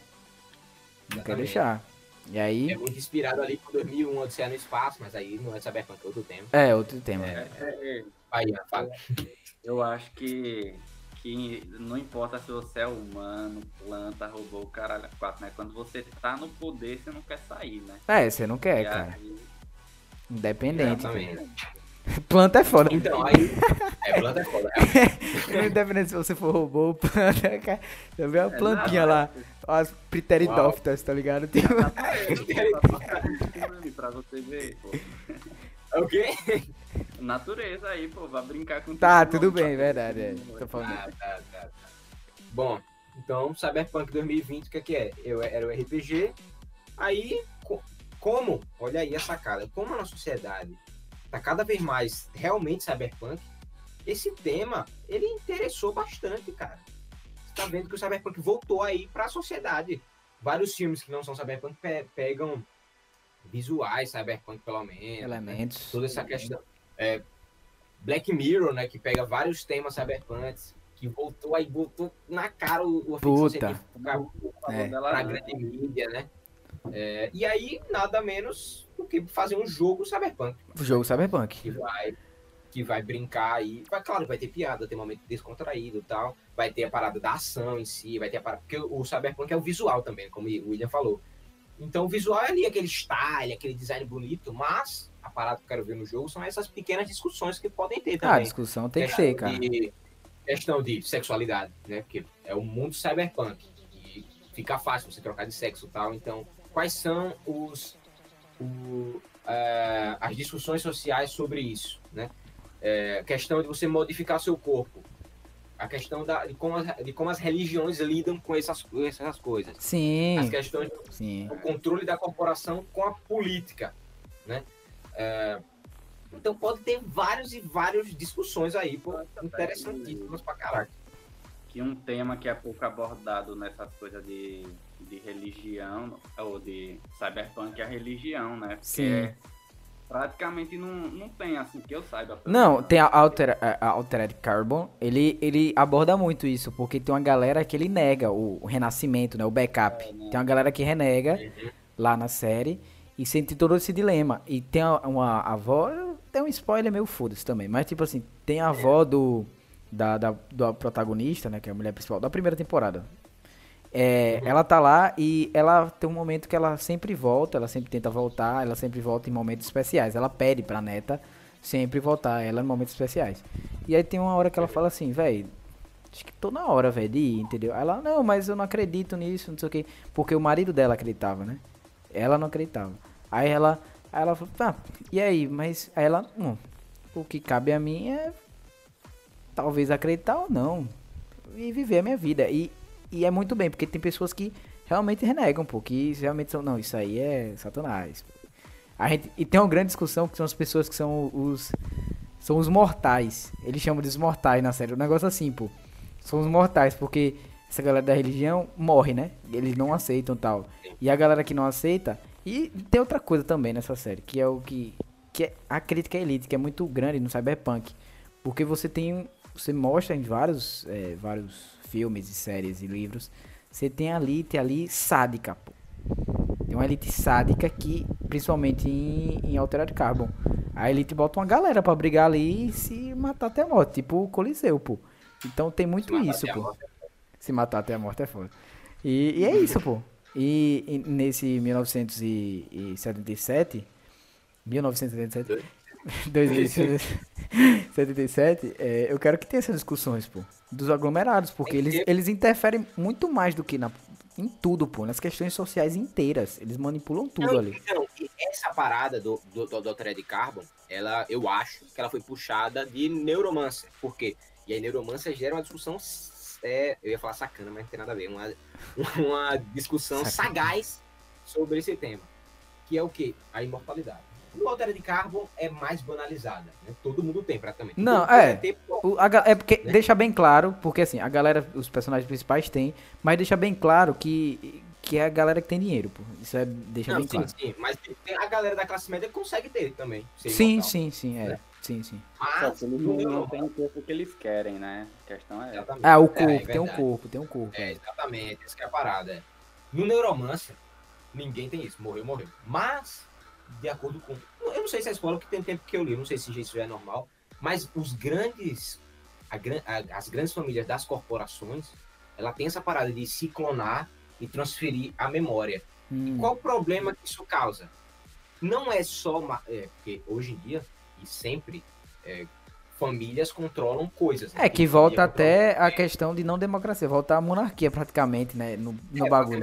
quer Exatamente. deixar. E aí. É muito inspirado ali por 2001, Odisseia no Espaço, mas aí não é Cyberpunk, é outro tempo. É, outro tema. É, é, Aí, Ian, fala. eu acho que, que não importa se você é humano, planta, robô, caralho, quatro, né? Quando você tá no poder, você não quer sair, né? É, você não quer, E cara. aí- Independente. Exatamente. Planta é foda. Então, aí. É, planta é foda. Independente se você for robô ou planta, cara. Você vê uma É plantinha nada, lá. As preteridófitas, tá ligado? Tem uma- pra você ver, pô. É o quê? Natureza aí, pô, vai brincar com Tá, tudo, bem, tá? verdade. É. Tô falando. Ah, tá, tá, tá. Bom, então, Cyberpunk 2020, o que, é que é? Eu, era o RPG. Aí, co- como, olha aí a sacada, como na sociedade tá cada vez mais realmente cyberpunk, esse tema, ele interessou bastante, cara. Você tá vendo que o cyberpunk voltou aí pra sociedade. Vários filmes que não são cyberpunk pe- pegam visuais, cyberpunk pelo menos. né? Elementos. Toda essa questão. É, Black Mirror, né? Que pega vários temas cyberpunks, que voltou aí, voltou na cara o, o Puta. pra- É. Pra né? grande mídia, né? É, e aí, nada menos do que fazer um jogo cyberpunk O jogo Cyberpunk. que vai que vai brincar aí. Vai, claro, vai ter piada, tem momento descontraído e tal. Vai ter a parada da ação em si, vai ter a parada. Porque o Cyberpunk é o visual também, como o William falou. Então o visual é ali aquele style, aquele design bonito, mas a parada que eu quero ver no jogo são essas pequenas discussões que podem ter Ah, a também. discussão tem que ter, cara. de- questão de sexualidade, né? Porque é o mundo cyberpunk. E fica fácil você trocar de sexo e tal. Então, quais são os, o- eh, as discussões sociais sobre isso, né? É, a questão de você modificar seu corpo. A questão da, de, como as, de como as religiões lidam com essas, essas coisas. As Sim, questões sim. o controle da corporação com a política, né? É, então pode ter vários e várias discussões aí, pô, interessantíssimas pra caraca. que um tema que é pouco abordado nessas coisas de, de religião, ou de cyberpunk, é a religião, né? Porque Sim. é- praticamente não, não tem, assim, que eu saiba. Não, tem a, Alter, a Altered Carbon, ele, ele aborda muito isso, porque tem uma galera que ele nega o, o renascimento, né, o backup. É, né? Tem uma galera que renega lá na série e sente todo esse dilema. E tem uma avó, tem um spoiler meio foda-se também, mas tipo assim, tem a avó do, da, da, do protagonista, né, que é a mulher principal, da primeira temporada. É, Ela tá lá e ela tem um momento que ela sempre volta, ela sempre tenta voltar, ela sempre volta em momentos especiais. Ela pede pra neta sempre voltar ela em momentos especiais. E aí tem uma hora que ela fala assim, velho, acho que tô na hora, velho, de ir, entendeu? Aí Ela, não, mas eu não acredito nisso, não sei o quê. Porque o marido dela acreditava, né? Ela não acreditava. Aí ela, aí ela falou, tá, e aí? Mas aí ela, hum, o que cabe a mim é talvez acreditar ou não. E viver a minha vida. E, e é muito bem, porque tem pessoas que realmente renegam, pô, que realmente são, não, isso aí é satanás. A gente, e tem uma grande discussão que são as pessoas que são os são os mortais. Eles chamam de os mortais na série. Um negócio assim, pô. São os mortais, porque essa galera da religião morre, né? Eles não aceitam tal. E a galera que não aceita. E tem outra coisa também nessa série, que é o que. Que é a crítica elite, que é muito grande no Cyberpunk. Porque você tem. Você mostra em vários, é, vários filmes e séries e livros. Você tem a elite ali sádica, pô. Tem uma elite sádica que, principalmente em, em Altered Carbon, a elite bota uma galera pra brigar ali e se matar até a morte, tipo o Coliseu, pô. Então tem muito isso, pô. morte Se matar até a morte é foda. E, e é isso, pô. E, e nesse 1977, 1977, 2077, é, eu quero que tenha essas discussões, pô, dos aglomerados, porque eles, eles interferem muito mais do que na, em tudo, pô, nas questões sociais inteiras. Eles manipulam tudo Não, ali. Então, essa parada do, do, do, do Altered Carbon, ela, eu acho que ela foi puxada de Neuromancer. Por quê? E aí Neuromancer gera uma discussão, é, eu ia falar sacana, mas não tem nada a ver, uma, uma discussão Sacana. sagaz sobre esse tema. Que é o quê? A imortalidade. No Altered Carbon é mais banalizada, né? Todo mundo tem praticamente. Não, Todo é. tem, O- a é porque Né? deixa bem claro, porque assim, a galera, os personagens principais têm, mas deixa bem claro que, que é a galera que tem dinheiro, pô. Isso é, deixa Não, bem sim, claro. sim, mas tem- a galera da classe média consegue ter também. Sim, imortal. sim, sim, é. Né? Sim, sim. Só Mas que eles no não, não têm o corpo que eles querem, né? A questão é. Exatamente. Ah, o É, corpo, é tem um corpo, tem um corpo. É, é. exatamente, essa que é a parada. é. No Neuromancer, ninguém tem isso. Morreu, morreu. Mas, de acordo com. Eu não sei se é spoiler, porque tem tempo que eu li, não sei se isso já é normal. Mas os grandes. a a- as grandes famílias das corporações, ela tem essa parada de se clonar e transferir a memória. Hum. Qual o problema que isso causa? Não é só. ma- É, porque hoje em dia, e sempre, é, famílias controlam coisas. né? É que volta até a questão de não democracia, volta a monarquia praticamente, né, no, no é, bagulho.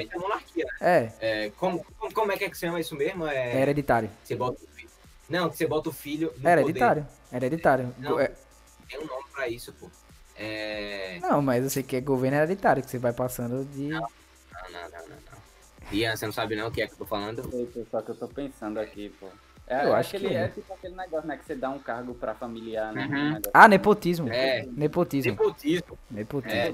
É, É, como, como, é que é que se chama isso mesmo? É, é hereditário. Você bota o filho. Não, que você bota o filho no É poder. hereditário. É hereditário. Não. É- Tem um nome pra isso, pô. É... não, mas eu sei que é governo hereditário, que você vai passando de. Não, não, não, não, não. Ian, você não sabe não o que é que eu tô falando? Sei, pô, Só que eu tô pensando aqui, pô. É, Eu acho aquele, que é. é tipo aquele negócio, né? Que você dá um cargo pra familiar, né? Uhum. Um Ah, nepotismo. É. Nepotismo. Nepotismo. Nepotismo. É.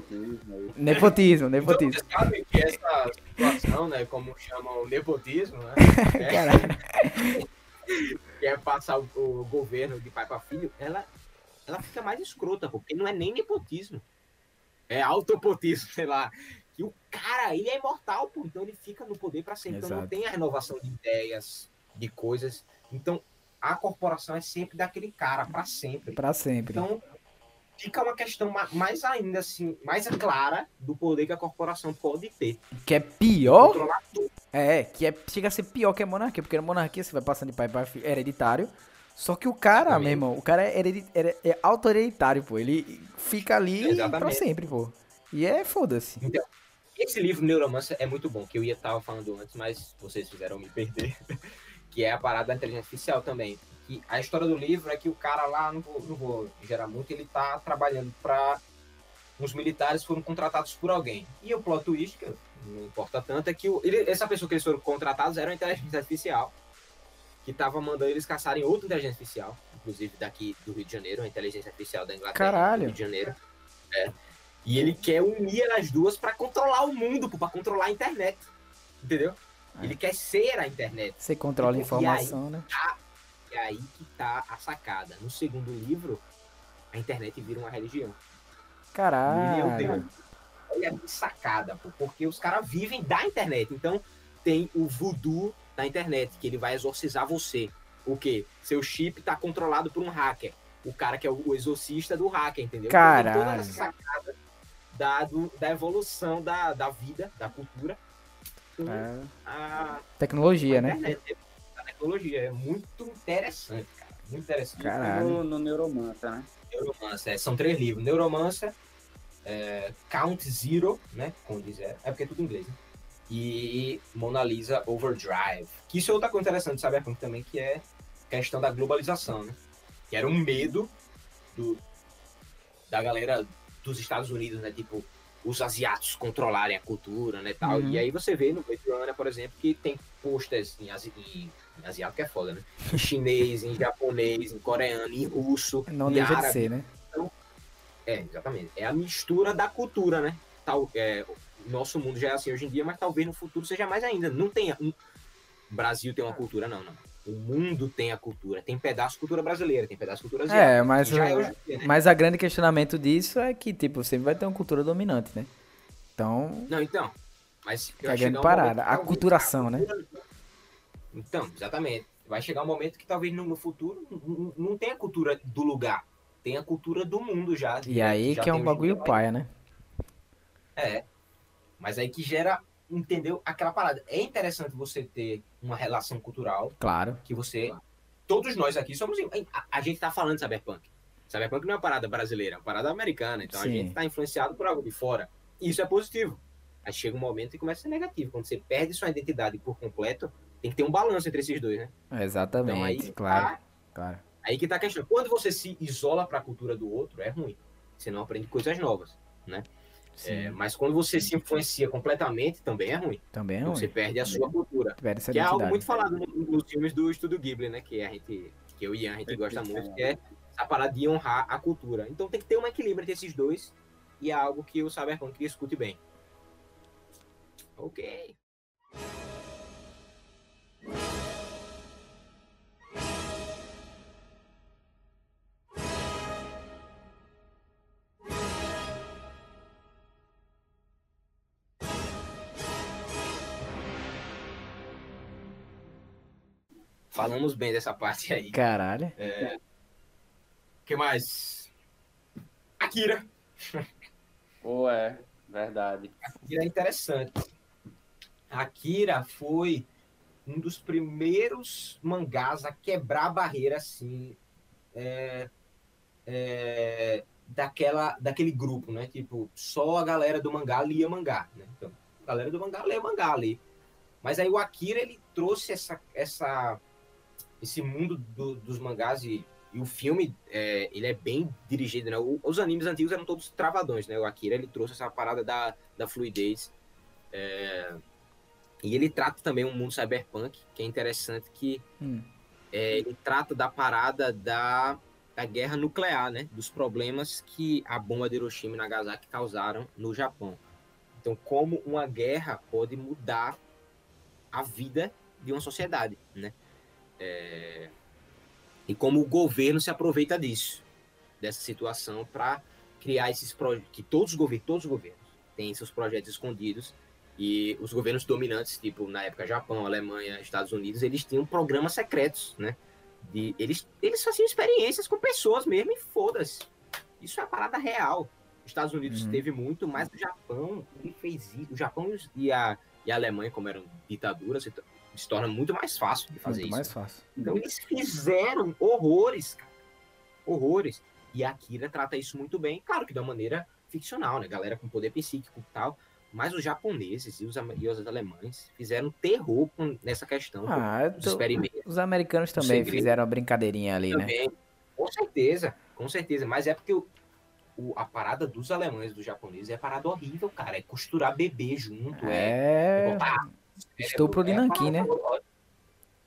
nepotismo. Nepotismo, Então, vocês sabem que essa situação, né, como chamam nepotismo, né, é, que é passar o, o governo de pai para filho, ela, ela fica mais escrota, porque não é nem nepotismo. É autopotismo, sei lá. Que o cara, ele é imortal, pô, então ele fica no poder para sempre. Então não Exato. tem a renovação de ideias, de coisas. Então a corporação é sempre daquele cara, para sempre. Pra sempre. Então, fica uma questão ma- mais ainda assim, mais clara do poder que a corporação pode ter. Que é pior. É, que é, chega a ser pior que a monarquia, porque na monarquia você vai passando de pai para filho, hereditário. Só que o cara, Também. meu irmão, o cara é, heredi- é, é auto-hereditário, pô. Ele fica ali pra Exatamente. sempre, pô. E é foda-se. Esse livro, Neuromancer, é muito bom, que eu ia estar falando antes, mas vocês fizeram me perder. que é a parada da inteligência artificial também. Que a história do livro é que o cara lá, não vou, não vou gerar muito, ele tá trabalhando para uns militares foram contratados por alguém. E o plot twist, que não importa tanto, é que o- ele- essa pessoa que eles foram contratados era uma inteligência artificial que tava mandando eles caçarem outra inteligência artificial, inclusive daqui do Rio de Janeiro, a inteligência artificial da Inglaterra, Caralho. do Rio de Janeiro. É. E ele quer unir as duas para controlar o mundo, para controlar a internet. Entendeu? É. Ele quer ser a internet. Você controla a E aí? informação, né? É aí que tá a sacada. No segundo livro, a internet vira uma religião. Caralho. Deus. Olha que sacada, pô, porque os caras vivem da internet. Então, tem o voodoo da internet, que ele vai exorcizar você. O quê? Seu chip tá controlado por um hacker. O cara que é o exorcista do hacker, entendeu? Então, tem toda Caralho. essa sacada da, do- da evolução da, da vida, da cultura, com É. a, Tecnologia, a né? internet, a tecnologia. É muito interessante, cara. Muito interessante. Caralho. No, no Neuromancer, né? Neuromancer. é, São três livros. Neuromancer, é, Count Zero, né? Com de zero. É porque é tudo em inglês, né? E Mona Lisa Overdrive. Que isso é outra coisa interessante de Cyberpunk também, que é a questão da globalização, né? Que era um medo do, da galera dos Estados Unidos, né? Tipo, os asiáticos controlarem a cultura, né? Tal. Uhum. E aí você vê no Blade Runner, por exemplo, que tem posters em, asi em, em asiático é foda, né? Em chinês, em japonês, em coreano, em russo, Não em deixa de árabe. ser, né? É, exatamente. É a mistura da cultura, né? Tal, é, o nosso mundo já é assim hoje em dia, mas talvez no futuro seja mais ainda. Não tenha. Um... Brasil tem uma cultura, não, não. O mundo tem a cultura. Tem pedaço de cultura brasileira, tem pedaço de cultura asiática. É, mas, que já é dia, né? mas a grande questionamento disso é que, tipo, sempre vai ter uma cultura dominante, né? Então, Não, então. Mas Que é a grande um parada, que a talvez culturação, né? cultura- Então, exatamente. Vai chegar um momento que talvez no, futuro não, tenha a cultura do lugar. Tem a cultura do mundo já. e aí já que é um bagulho paia, né? É. Mas aí que gera, entendeu? Aquela parada. É interessante você ter uma relação cultural Claro. que você. Todos nós aqui somos. A, a gente tá falando de cyberpunk. Cyberpunk não é uma parada brasileira, é uma parada americana. Então Sim. a gente tá influenciado por algo de fora. E isso é positivo. Aí chega um momento que começa a ser negativo. Quando você perde sua identidade por completo, tem que ter um balanço entre esses dois, né? Exatamente, Então aí claro, tá, claro. aí que tá a questão. Quando você se isola para a cultura do outro, é ruim. Você não aprende coisas novas. Sim, É, mas quando você se influencia completamente, também é ruim. também é ruim. você perde a sua cultura. Perde essa Que é algo muito falado no- nos filmes do Estúdio Ghibli, né? Que a gente, que eu e Ian, a gente gosta muito, que é a parada de honrar a cultura. Então tem que ter um equilíbrio entre esses dois e é algo que o Cyberpunk discute bem. Ok. Falamos bem dessa parte aí. Caralho. O que mais? Akira. Ou é, verdade. Akira é interessante. Akira foi um dos primeiros mangás a quebrar a barreira, assim, é, é, daquela, daquele grupo, né? Tipo, só a galera do mangá lia mangá, né? Então, a galera do mangá lê mangá ali. Mas aí o Akira, ele trouxe essa, essa, esse mundo do- dos mangás e, e o filme, é, ele é bem dirigido, né? O- os animes antigos eram todos travadões, né? O Akira, ele trouxe essa parada da, da fluidez. É, e ele trata também um mundo cyberpunk, que é interessante que Hum. é, ele trata da parada da, da guerra nuclear, né? Dos problemas que a bomba de Hiroshima e Nagasaki causaram no Japão. Então, como uma guerra pode mudar a vida de uma sociedade, né? É, e como o governo se aproveita disso, dessa situação, para criar esses projetos, que todos os governos, todos os governos têm seus projetos escondidos, e os governos dominantes, tipo na época Japão, Alemanha, Estados Unidos, eles tinham programas secretos, né? De, eles, eles faziam experiências com pessoas mesmo e foda-se. Isso é a parada real. Os Estados Unidos Uhum. teve muito, mas o Japão, ele fez isso. O Japão e a, e a Alemanha, como eram ditaduras, se, to- se torna muito mais fácil de fazer Muito isso. mais fácil. Então eles fizeram horrores, cara. Horrores. E a Akira trata isso muito bem, claro que de uma maneira ficcional, né? Galera com poder psíquico e tal. Mas os japoneses e os, e os alemães fizeram terror com- nessa questão. Ah, dos tô- experimentos os americanos também fizeram uma brincadeirinha ali, né? também. Com certeza, com certeza. Mas é porque o, o- a parada dos alemães e dos japoneses é parada horrível, cara. É costurar bebê junto. É, É. botar Estupro de é nanquim, né?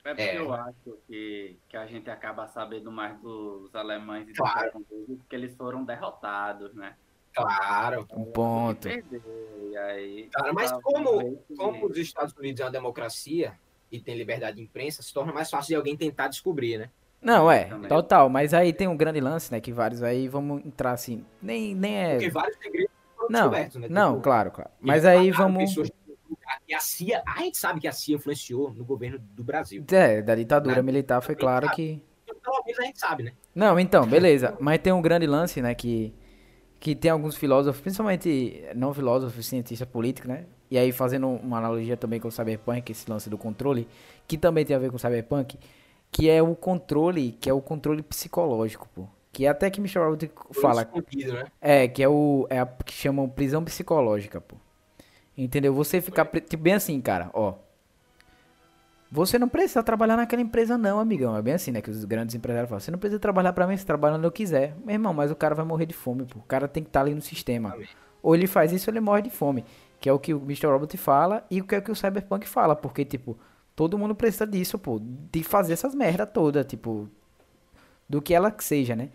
É porque É. eu acho que, que a gente acaba sabendo mais dos alemães e dos Claro. japoneses porque eles foram derrotados, né? Claro. Um ponto. E aí, Cara, mas tá, como- Como os Estados Unidos é uma democracia e tem liberdade de imprensa, se torna mais fácil de alguém tentar descobrir, né? Não, é, Também. total. Mas aí tem um grande lance, né? Que vários aí vamos entrar assim. Nem, nem é. Porque vários segredos foram Não, descobertos, né? não, Tipo, claro, claro. Mas aí vamos. pessoas que a CIA, a gente sabe que a CIA influenciou no governo do Brasil. É, da ditadura Né? militar foi claro que. Então, pelo menos a gente sabe, né? Não, então, beleza. Mas tem um grande lance, né? Que, que tem alguns filósofos, principalmente não filósofos, cientistas políticos, né? E aí fazendo uma analogia também com o Cyberpunk, esse lance do controle, que também tem a ver com o Cyberpunk, que é o controle, que é o controle psicológico, pô. Que é até que Michel Robert fala, né? é, que é o é a que chamam prisão psicológica, pô. Entendeu? Você ficar tipo bem assim, cara, ó. Você não precisa trabalhar naquela empresa não, amigão. É bem assim, né, que os grandes empresários falam. Você não precisa trabalhar pra mim, você trabalha onde eu quiser. Meu irmão, mas o cara vai morrer de fome, pô. O cara tem que estar ali no sistema. Ou ele faz isso ou ele morre de fome. Que é o que o Mr. Robot fala e o que é o que o Cyberpunk fala. Porque, tipo, todo mundo precisa disso, pô. De fazer essas merda toda, tipo. Do que ela que seja, né?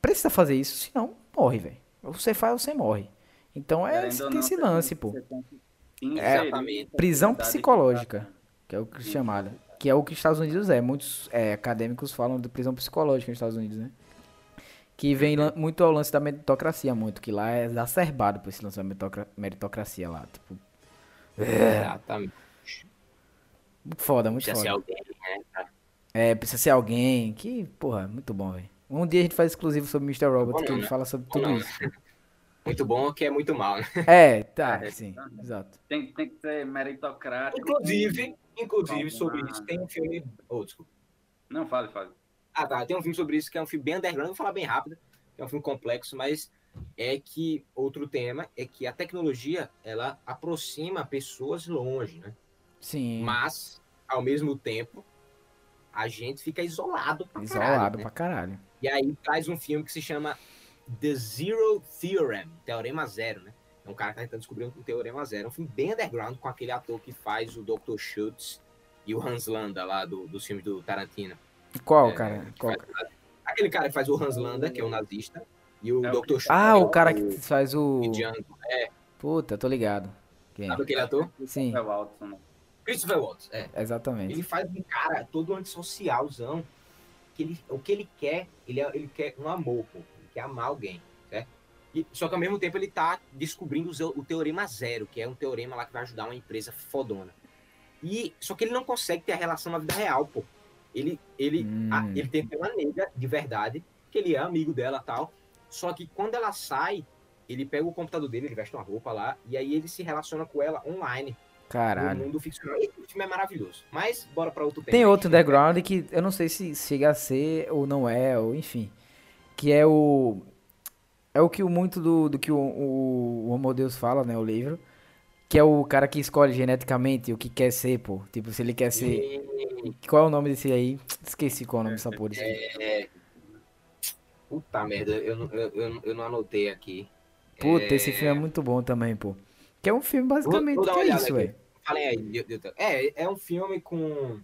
Precisa fazer isso, senão morre, velho. Ou você faz ou você morre. Então é esse, tem não, esse lance, pô. essa Prisão psicológica. que é o que chamada. Que é o que os Estados Unidos é. Muitos é, acadêmicos falam de prisão psicológica nos Estados Unidos, né? Que vem lan- muito ao lance da meritocracia, muito. Que lá é exacerbado por esse lance da meritocra- meritocracia lá. Tipo, Exatamente. muito foda, muito Precisa ser foda. alguém, né? cara? É, precisa ser alguém. Que, porra, muito bom, velho. Um dia a gente faz exclusivo sobre Mr. Robot, Bom que ele né? fala sobre tudo isso. Muito bom que é muito mal, né? É, tá, É, sim, exato. Tem, tem que ser meritocrático. Inclusive, inclusive sobre isso tem um filme. Oh, desculpa. Não, fale, fale. Ah, tá. Tem um filme sobre isso que é um filme bem underground. Vou falar bem rápido. É um filme complexo, mas é que outro tema é que a tecnologia ela aproxima pessoas longe, né? Sim, Mas ao mesmo tempo a gente fica isolado pra isolado caralho, né? pra caralho. E aí traz um filme que se chama The Zero Theorem, Teorema Zero, né? É um cara que tá tentando descobrir um Teorema Zero. É um filme bem underground com aquele ator que faz o Dr. Schultz e o Hans Landa lá do, dos filmes do Tarantino. Qual, É, cara? Qual? faz- Aquele cara que faz o Hans Landa, que é o nazista, e o É Dr. Schultz. Ah, é o cara que faz o. Django. Puta, tô ligado. Quem? Sabe aquele ator? Sim. É o Watson, né? Christopher Waltz, é. Exatamente. Ele faz um cara todo antissocialzão. Que ele, o que ele quer, ele, é- ele quer um amor, pô. Quer amar alguém, certo? E, só que ao mesmo tempo ele tá descobrindo o, teorema zero, que é um teorema lá que vai ajudar uma empresa fodona. E, só que ele não consegue ter a relação na vida real, pô. Ele, ele, Hum. ah, ele tem uma nega de verdade, que ele é amigo dela tal. Só que quando ela sai, ele pega o computador dele, ele veste uma roupa lá, e aí ele se relaciona com ela online, no Caralho. mundo ficcional. E o filme é maravilhoso. Mas bora pra outro tema. Tem outro underground que eu não sei se chega a ser ou não é, ou enfim. Que é o. É o que o muito do, do que o, o, o Homo Deus fala, né? O livro. Que é o cara que escolhe geneticamente o que quer ser, pô. Tipo, se ele quer ser. Qual é o nome desse aí? Esqueci qual é o nome dessa porra. desse filme. Puta merda, eu, não- eu, eu, eu não anotei aqui. Puta, esse filme é muito bom também, pô. Que é um filme basicamente Vou- vou que é isso, velho. Falem aí. É, é um filme com.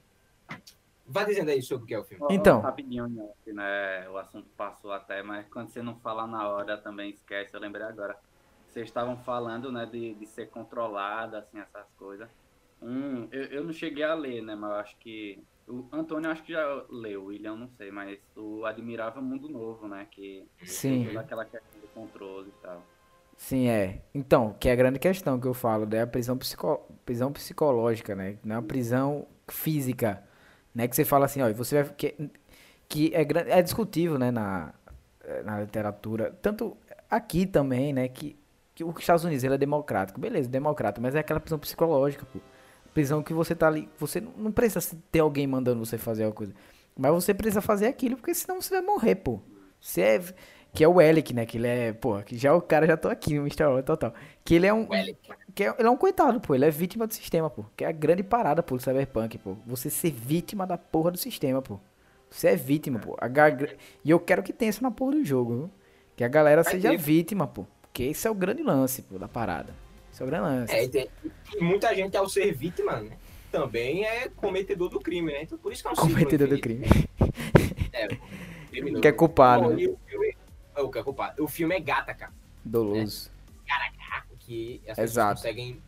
Vá dizendo aí sobre o que é o filme. Então. Rapidinho, né? O assunto passou até, mas quando você não fala na hora também esquece, eu lembrei agora. Vocês estavam falando, né, de, de ser controlada, assim, essas coisas. Um, eu, eu não cheguei a ler, né, mas eu acho que. O Antônio acho que já leu, o William não sei, mas o Admirável Mundo Novo, né? Que Sim. toda aquela questão do controle e tal. Sim, é. Então, que é a grande questão que eu falo, é a prisão, psico... prisão psicológica, né? Não é uma prisão física, né? Que você fala assim, ó, você vai... Que, que é, é discutível, né, na, na literatura, tanto aqui também, né, que, que os Estados Unidos, ele é democrático, beleza, democrata, mas é aquela prisão psicológica, pô. Prisão que você tá ali, você não precisa ter alguém mandando você fazer alguma coisa, mas você precisa fazer aquilo, porque senão você vai morrer, pô. Você é... Que é o Alec, né? Que ele é, pô, que já o cara já tô aqui no Mr. Wars total. Que ele é um. Que é, ele é um coitado, pô. Ele é vítima do sistema, pô. Que é a grande parada, pô, do Cyberpunk, pô. Você ser vítima da porra do sistema, pô. Você é vítima, pô. A ga- E eu quero que tenha isso na porra do jogo, viu? Que a galera Vai seja ter. vítima, pô. Porque esse é o grande lance, pô, da parada. Esse é o grande lance. É, e tem- e muita gente, ao ser vítima, né, também é cometedor do crime, né? Então por isso que é um Cometedor do crime. É, criminoso. Que é culpado, Bom, né? e é o que é culpado. O filme é gata, cara. Doloso. Que as pessoas Exato. conseguem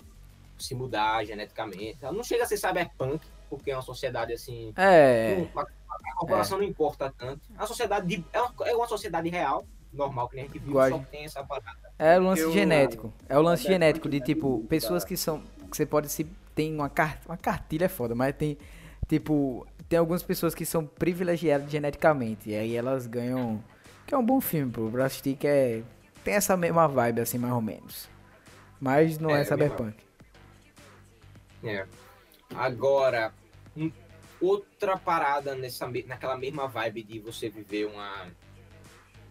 se mudar geneticamente. Ela não chega a ser cyberpunk, porque é uma sociedade assim. É. não- a, corporação não importa tanto. A sociedade de- é, uma, é uma sociedade real, normal, que nem a gente vive, a só tem essa parada. É o lance Eu- genético. É o lance genético de é tipo, pessoas que são. Que você pode se. Tem uma, uma cartilha é foda, mas tem. Tipo, tem algumas pessoas que são privilegiadas geneticamente. E aí elas ganham. Que é um bom filme, pô. Pra assistir que é. Tem essa mesma vibe, assim, mais ou menos. Mas não é, É, cyberpunk. É. Agora, um- outra parada nessa, naquela mesma vibe de você viver uma,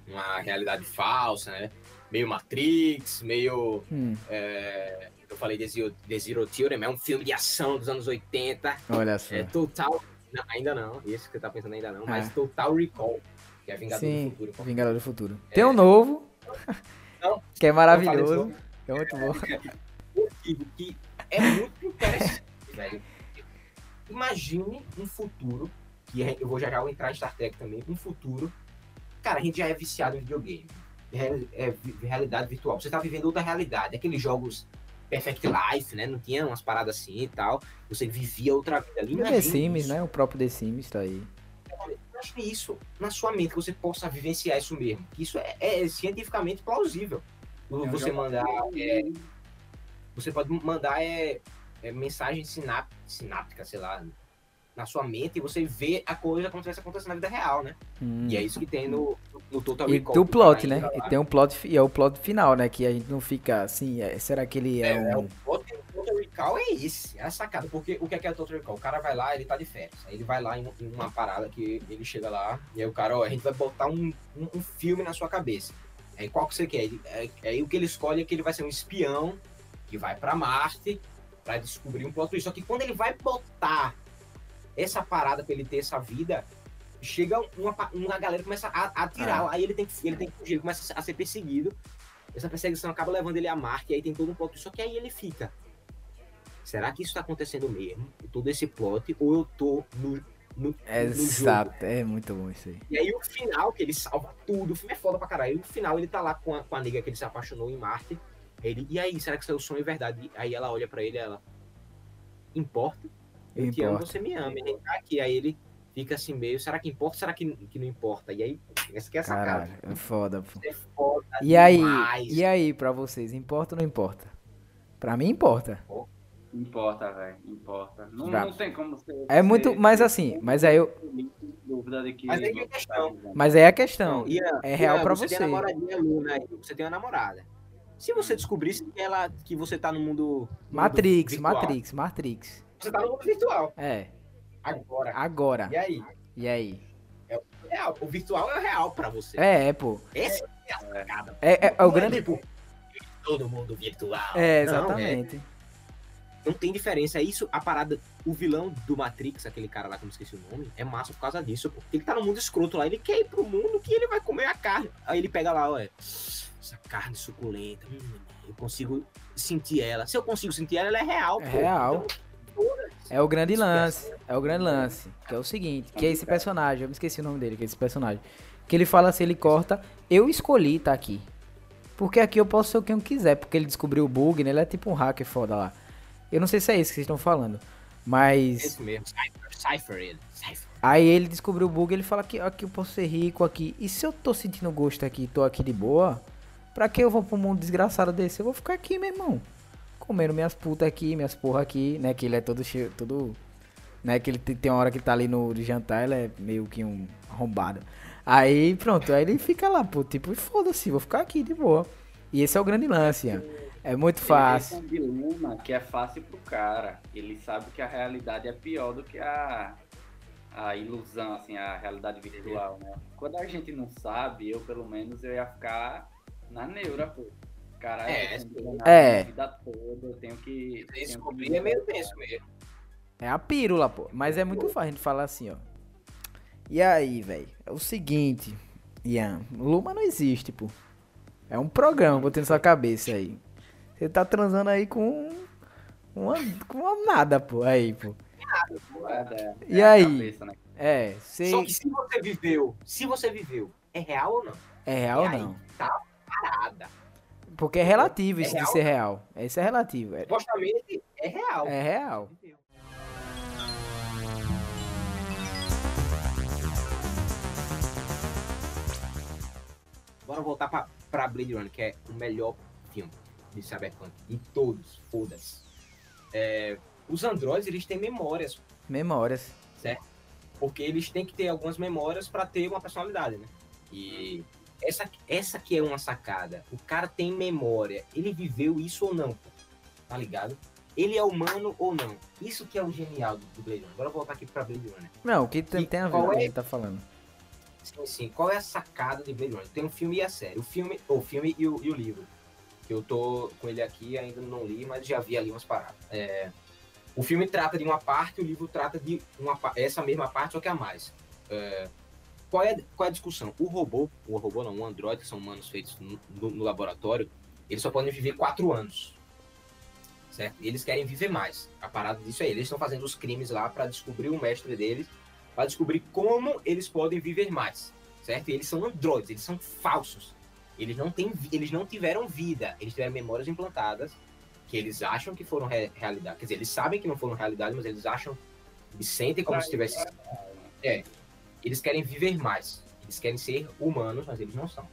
uma realidade falsa, né? Meio Matrix, meio. Hum, é, eu falei The Zero, The Zero Theorem, é um filme de ação dos anos 80. olha só. É Total. não, ainda não, esse que você tá pensando ainda não, mas Ah. Total Recall, que é Vingador Sim, do Futuro. Vingador do Futuro. Tem um novo. Não, que é maravilhoso. Que é muito bom. que é muito interessante, velho. Imagine um futuro, que gente- eu vou já já entrar em Star Trek também, um futuro. Cara, a gente já é viciado em videogame. É, é realidade virtual. Você tá vivendo outra realidade. Aqueles jogos Perfect Life, né? Não tinha umas paradas assim e tal. Você vivia outra vida ali. O The Sims, né? O próprio The Sims tá aí. Imagine isso na sua mente, que você possa vivenciar isso mesmo. Que isso é, é cientificamente plausível. Eu Você já- mandar. é, você pode mandar é, é, mensagem sináp, sináptica, sei lá, na sua mente e você vê a coisa como se acontecendo na vida real, né? Hum. E é isso que tem no, no Total E Recall. tem o que plot, tá né? E tem um plot, e é o plot final, né? Que a gente não fica assim, é- será que ele é, É, é um... o plot Recall é esse, é a sacada. Porque o que é, que é o Total Recall? O cara vai lá, ele tá de férias. Aí ele vai lá em, em uma parada que ele chega lá, e aí o cara, ó, a gente vai botar um, um, um filme na sua cabeça. Aí qual que você quer? Ele, é, aí o que ele escolhe é que ele vai ser um espião que vai pra Marte pra descobrir um plot twist. Só que quando ele vai botar essa parada pra ele ter essa vida, chega uma, uma galera que começa a atirar lá, aí ele tem, que- ele tem que fugir, ele começa a ser perseguido. Essa perseguição acaba levando ele a Marte, e aí tem todo um plot twist. Só que aí ele fica. Será que isso tá acontecendo mesmo? Todo esse plot, ou eu tô no, no, no jogo? Exato, é muito bom isso aí. E aí o final, que ele salva tudo, o filme é foda pra caralho. E no final ele tá lá com a, com a nega que ele se apaixonou em Marte. Ele, e aí, será que isso é o sonho verdade? Aí ela olha pra ele e ela. Importa? Eu te amo, Importa. você me ama. Ele tá aqui. Aí ele fica assim meio, será que importa? Será que, que não importa? E aí, essa que é a sacada. Caralho, é foda, pô. É foda E aí, demais. e aí, pra vocês, importa ou não importa? Pra mim importa. Importa, velho. Importa. Não, não tem como ser. É muito, mas assim, mas aí eu, Dúvida de que Mas aí é questão. tá vivendo. mas aí é a questão. Ian, é real Ian, pra você. você. tem a namoradinha Luna aí, você tem uma namorada. Se você descobrisse que, ela, que você tá no mundo. no Matrix, mundo virtual, Matrix, Matrix. Você tá no mundo virtual. É, Agora. agora. E aí? E aí? Real. O virtual é o real pra você. É, é, pô. Essa é a sacada. É, é, é o Não grande. tipo, todo mundo virtual. É, exatamente. não tem diferença. É Isso, a parada. O vilão do Matrix, aquele cara lá que eu não esqueci o nome, é massa por causa disso. Porque ele tá no mundo escroto lá. Ele quer ir pro mundo que ele vai comer a carne. Aí ele pega lá, olha. Essa carne suculenta. hum, eu consigo sentir ela. Se eu consigo sentir ela, ela é real, É pô. real. Então, É o grande lance. É o grande lance. Que é o seguinte, que é esse personagem, eu me esqueci o nome dele, que é esse personagem. Que ele fala assim, ele corta, eu escolhi tá aqui. Porque aqui eu posso ser o que eu quiser, porque ele descobriu o bug, né? Ele é tipo um hacker foda lá. Eu não sei se é isso que vocês estão falando. Mas. Esse mesmo, Cypher, Cypher ele. Cypher. Aí ele descobriu o bug, ele fala que aqui eu posso ser rico aqui. E se eu tô sentindo gosto aqui, tô aqui de boa, pra que eu vou pro mundo desgraçado desse? Eu vou ficar aqui, meu irmão. Comendo minhas putas aqui, minhas porra aqui, né? Que ele é todo cheio, todo. Né? Que ele tem, uma hora que tá ali no jantar, ele é meio que um arrombado. Aí pronto, aí ele fica lá, pô, tipo, foda-se, vou ficar aqui de boa. E esse é o grande lance, Ian. É muito fácil. Ele tem um dilema que é fácil pro cara. Ele sabe que a realidade é pior do que a, a ilusão, assim, a realidade virtual, né? Quando a gente não sabe, eu pelo menos eu ia ficar na neura, pô. Caralho, É, é. a vida toda, eu tenho que. tenho que Descobrir é meio tenso mesmo. É a pílula, pô. Mas é muito fácil a gente falar assim, ó. E aí, velho? É o seguinte, Ian. Luma não existe, pô. É um programa, botei na sua cabeça aí. Você tá transando aí com. Uma, com uma nada, pô. Aí, pô. É, E é aí? cabeça, né? É, você. Só que se você viveu, se você viveu, é real ou não? É real ou não? Parada. Porque é relativo É isso de real? ser real. Isso é relativo. É, Supostamente é real. é real. Bora voltar pra, pra Blade Runner, que é o melhor filme de Cyberpunk. De todos, foda-se. É, os androides, eles têm memórias, Memórias. porque eles têm que ter algumas memórias pra ter uma personalidade, né? E essa, essa que é uma sacada. O cara tem memória. Ele viveu isso ou não, pô? Tá ligado? Ele é humano ou não? Isso que é o genial do, Blade Runner. Bora voltar aqui pra Blade Runner. Não, o que tem, tem a ver com o que é? a gente tá falando? Sim, sim. Qual é a sacada de Blade Runner? Tem um filme e a série. O filme, o filme e o, e o livro. Eu tô com ele aqui, ainda não li, mas já vi ali umas paradas. É, o filme trata de uma parte, o livro trata de uma, essa mesma parte, só que a mais. É, qual, é, qual é a discussão? O robô, o robô não, o androide, que são humanos feitos no, no- no laboratório, eles só podem viver quatro anos. Certo? Eles querem viver mais. A parada disso é, eles estão fazendo os crimes lá para descobrir o mestre deles para descobrir como eles podem viver mais, certo? E eles são androides, eles são falsos. Eles não têm, eles não tiveram vida, eles tiveram memórias implantadas que eles acham que foram re- realidade. Quer dizer, eles sabem que não foram realidade, mas eles acham, eles sentem como se tivesse. É, eles querem viver mais, eles querem ser humanos, mas eles não são.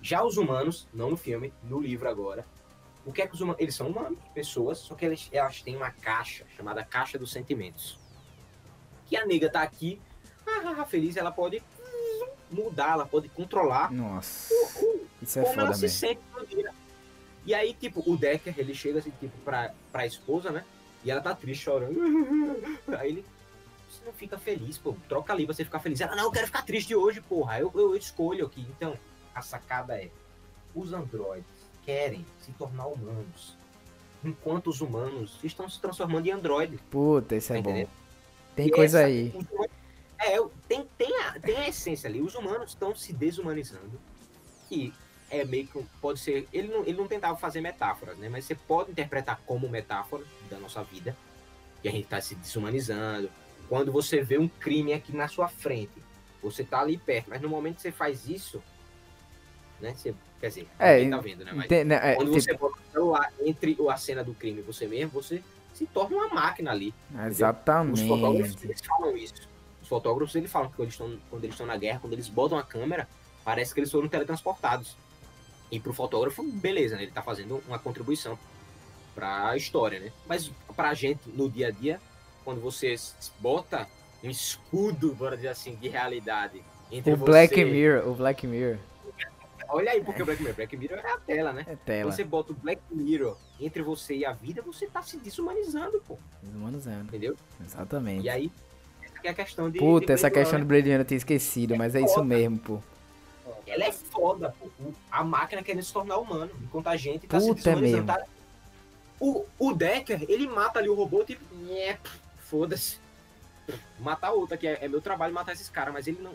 Já os humanos, não no filme, no livro agora, o que é que os humanos, eles são humanos, pessoas, só que eles, elas têm uma caixa chamada caixa dos sentimentos. Que a nega tá aqui, ah, feliz, ela pode mudar, ela pode controlar Nossa. Isso é como ela se mesmo. sente no dia. E aí, tipo, o Decker, ele chega assim, tipo, pra, pra esposa, né? E ela tá triste, chorando. Aí ele, você não fica feliz, pô. Troca ali pra você ficar feliz. Ela, não, eu quero ficar triste hoje, porra. Eu, eu escolho aqui. Então, a sacada é, os androides querem se tornar humanos. Enquanto os humanos estão se transformando em androides. Puta, isso é Tá bom. entendendo? Tem E coisa essa- aí. É, tem, tem, a, tem a essência ali. Os humanos estão se desumanizando. Que é meio que. Pode ser. Ele não, ele não tentava fazer metáforas, né? Mas você pode interpretar como metáfora da nossa vida. Que a gente tá se desumanizando. Quando você vê um crime aqui na sua frente, você tá ali perto. Mas no momento que você faz isso, né? Você, quer dizer, É, tá vendo, né? Mas Tem- né, é, quando tipo, você bota o celular entre a cena do crime e você mesmo, você se torna uma máquina ali. Os fotógrafos, Exatamente. eles falam isso. Os fotógrafos, eles falam que quando eles estão na guerra, quando eles botam a câmera, parece que eles foram teletransportados. E pro fotógrafo, beleza, né? Ele tá fazendo uma contribuição pra história, né? Mas pra gente, no dia a dia, quando você bota um escudo, bora dizer assim, de realidade entre O você... Black Mirror, o Black Mirror Olha aí, porque o Black Mirror, Black Mirror é a tela, né? é tela. Você bota o Black Mirror entre você e a vida, você tá se desumanizando, pô. Humanizando. Entendeu? Exatamente. E aí, essa é a questão de. Puta, de essa questão do Blade Runner eu tinha esquecido, mas é isso mesmo, pô. Ela é foda, pô. A máquina querendo se tornar humano, enquanto a gente tá se Puta, é desumanizando. mesmo. Tá? O, o Decker, ele mata ali o robô, tipo, foda-se. Matar outra, que é, é meu trabalho matar esses caras, mas ele não.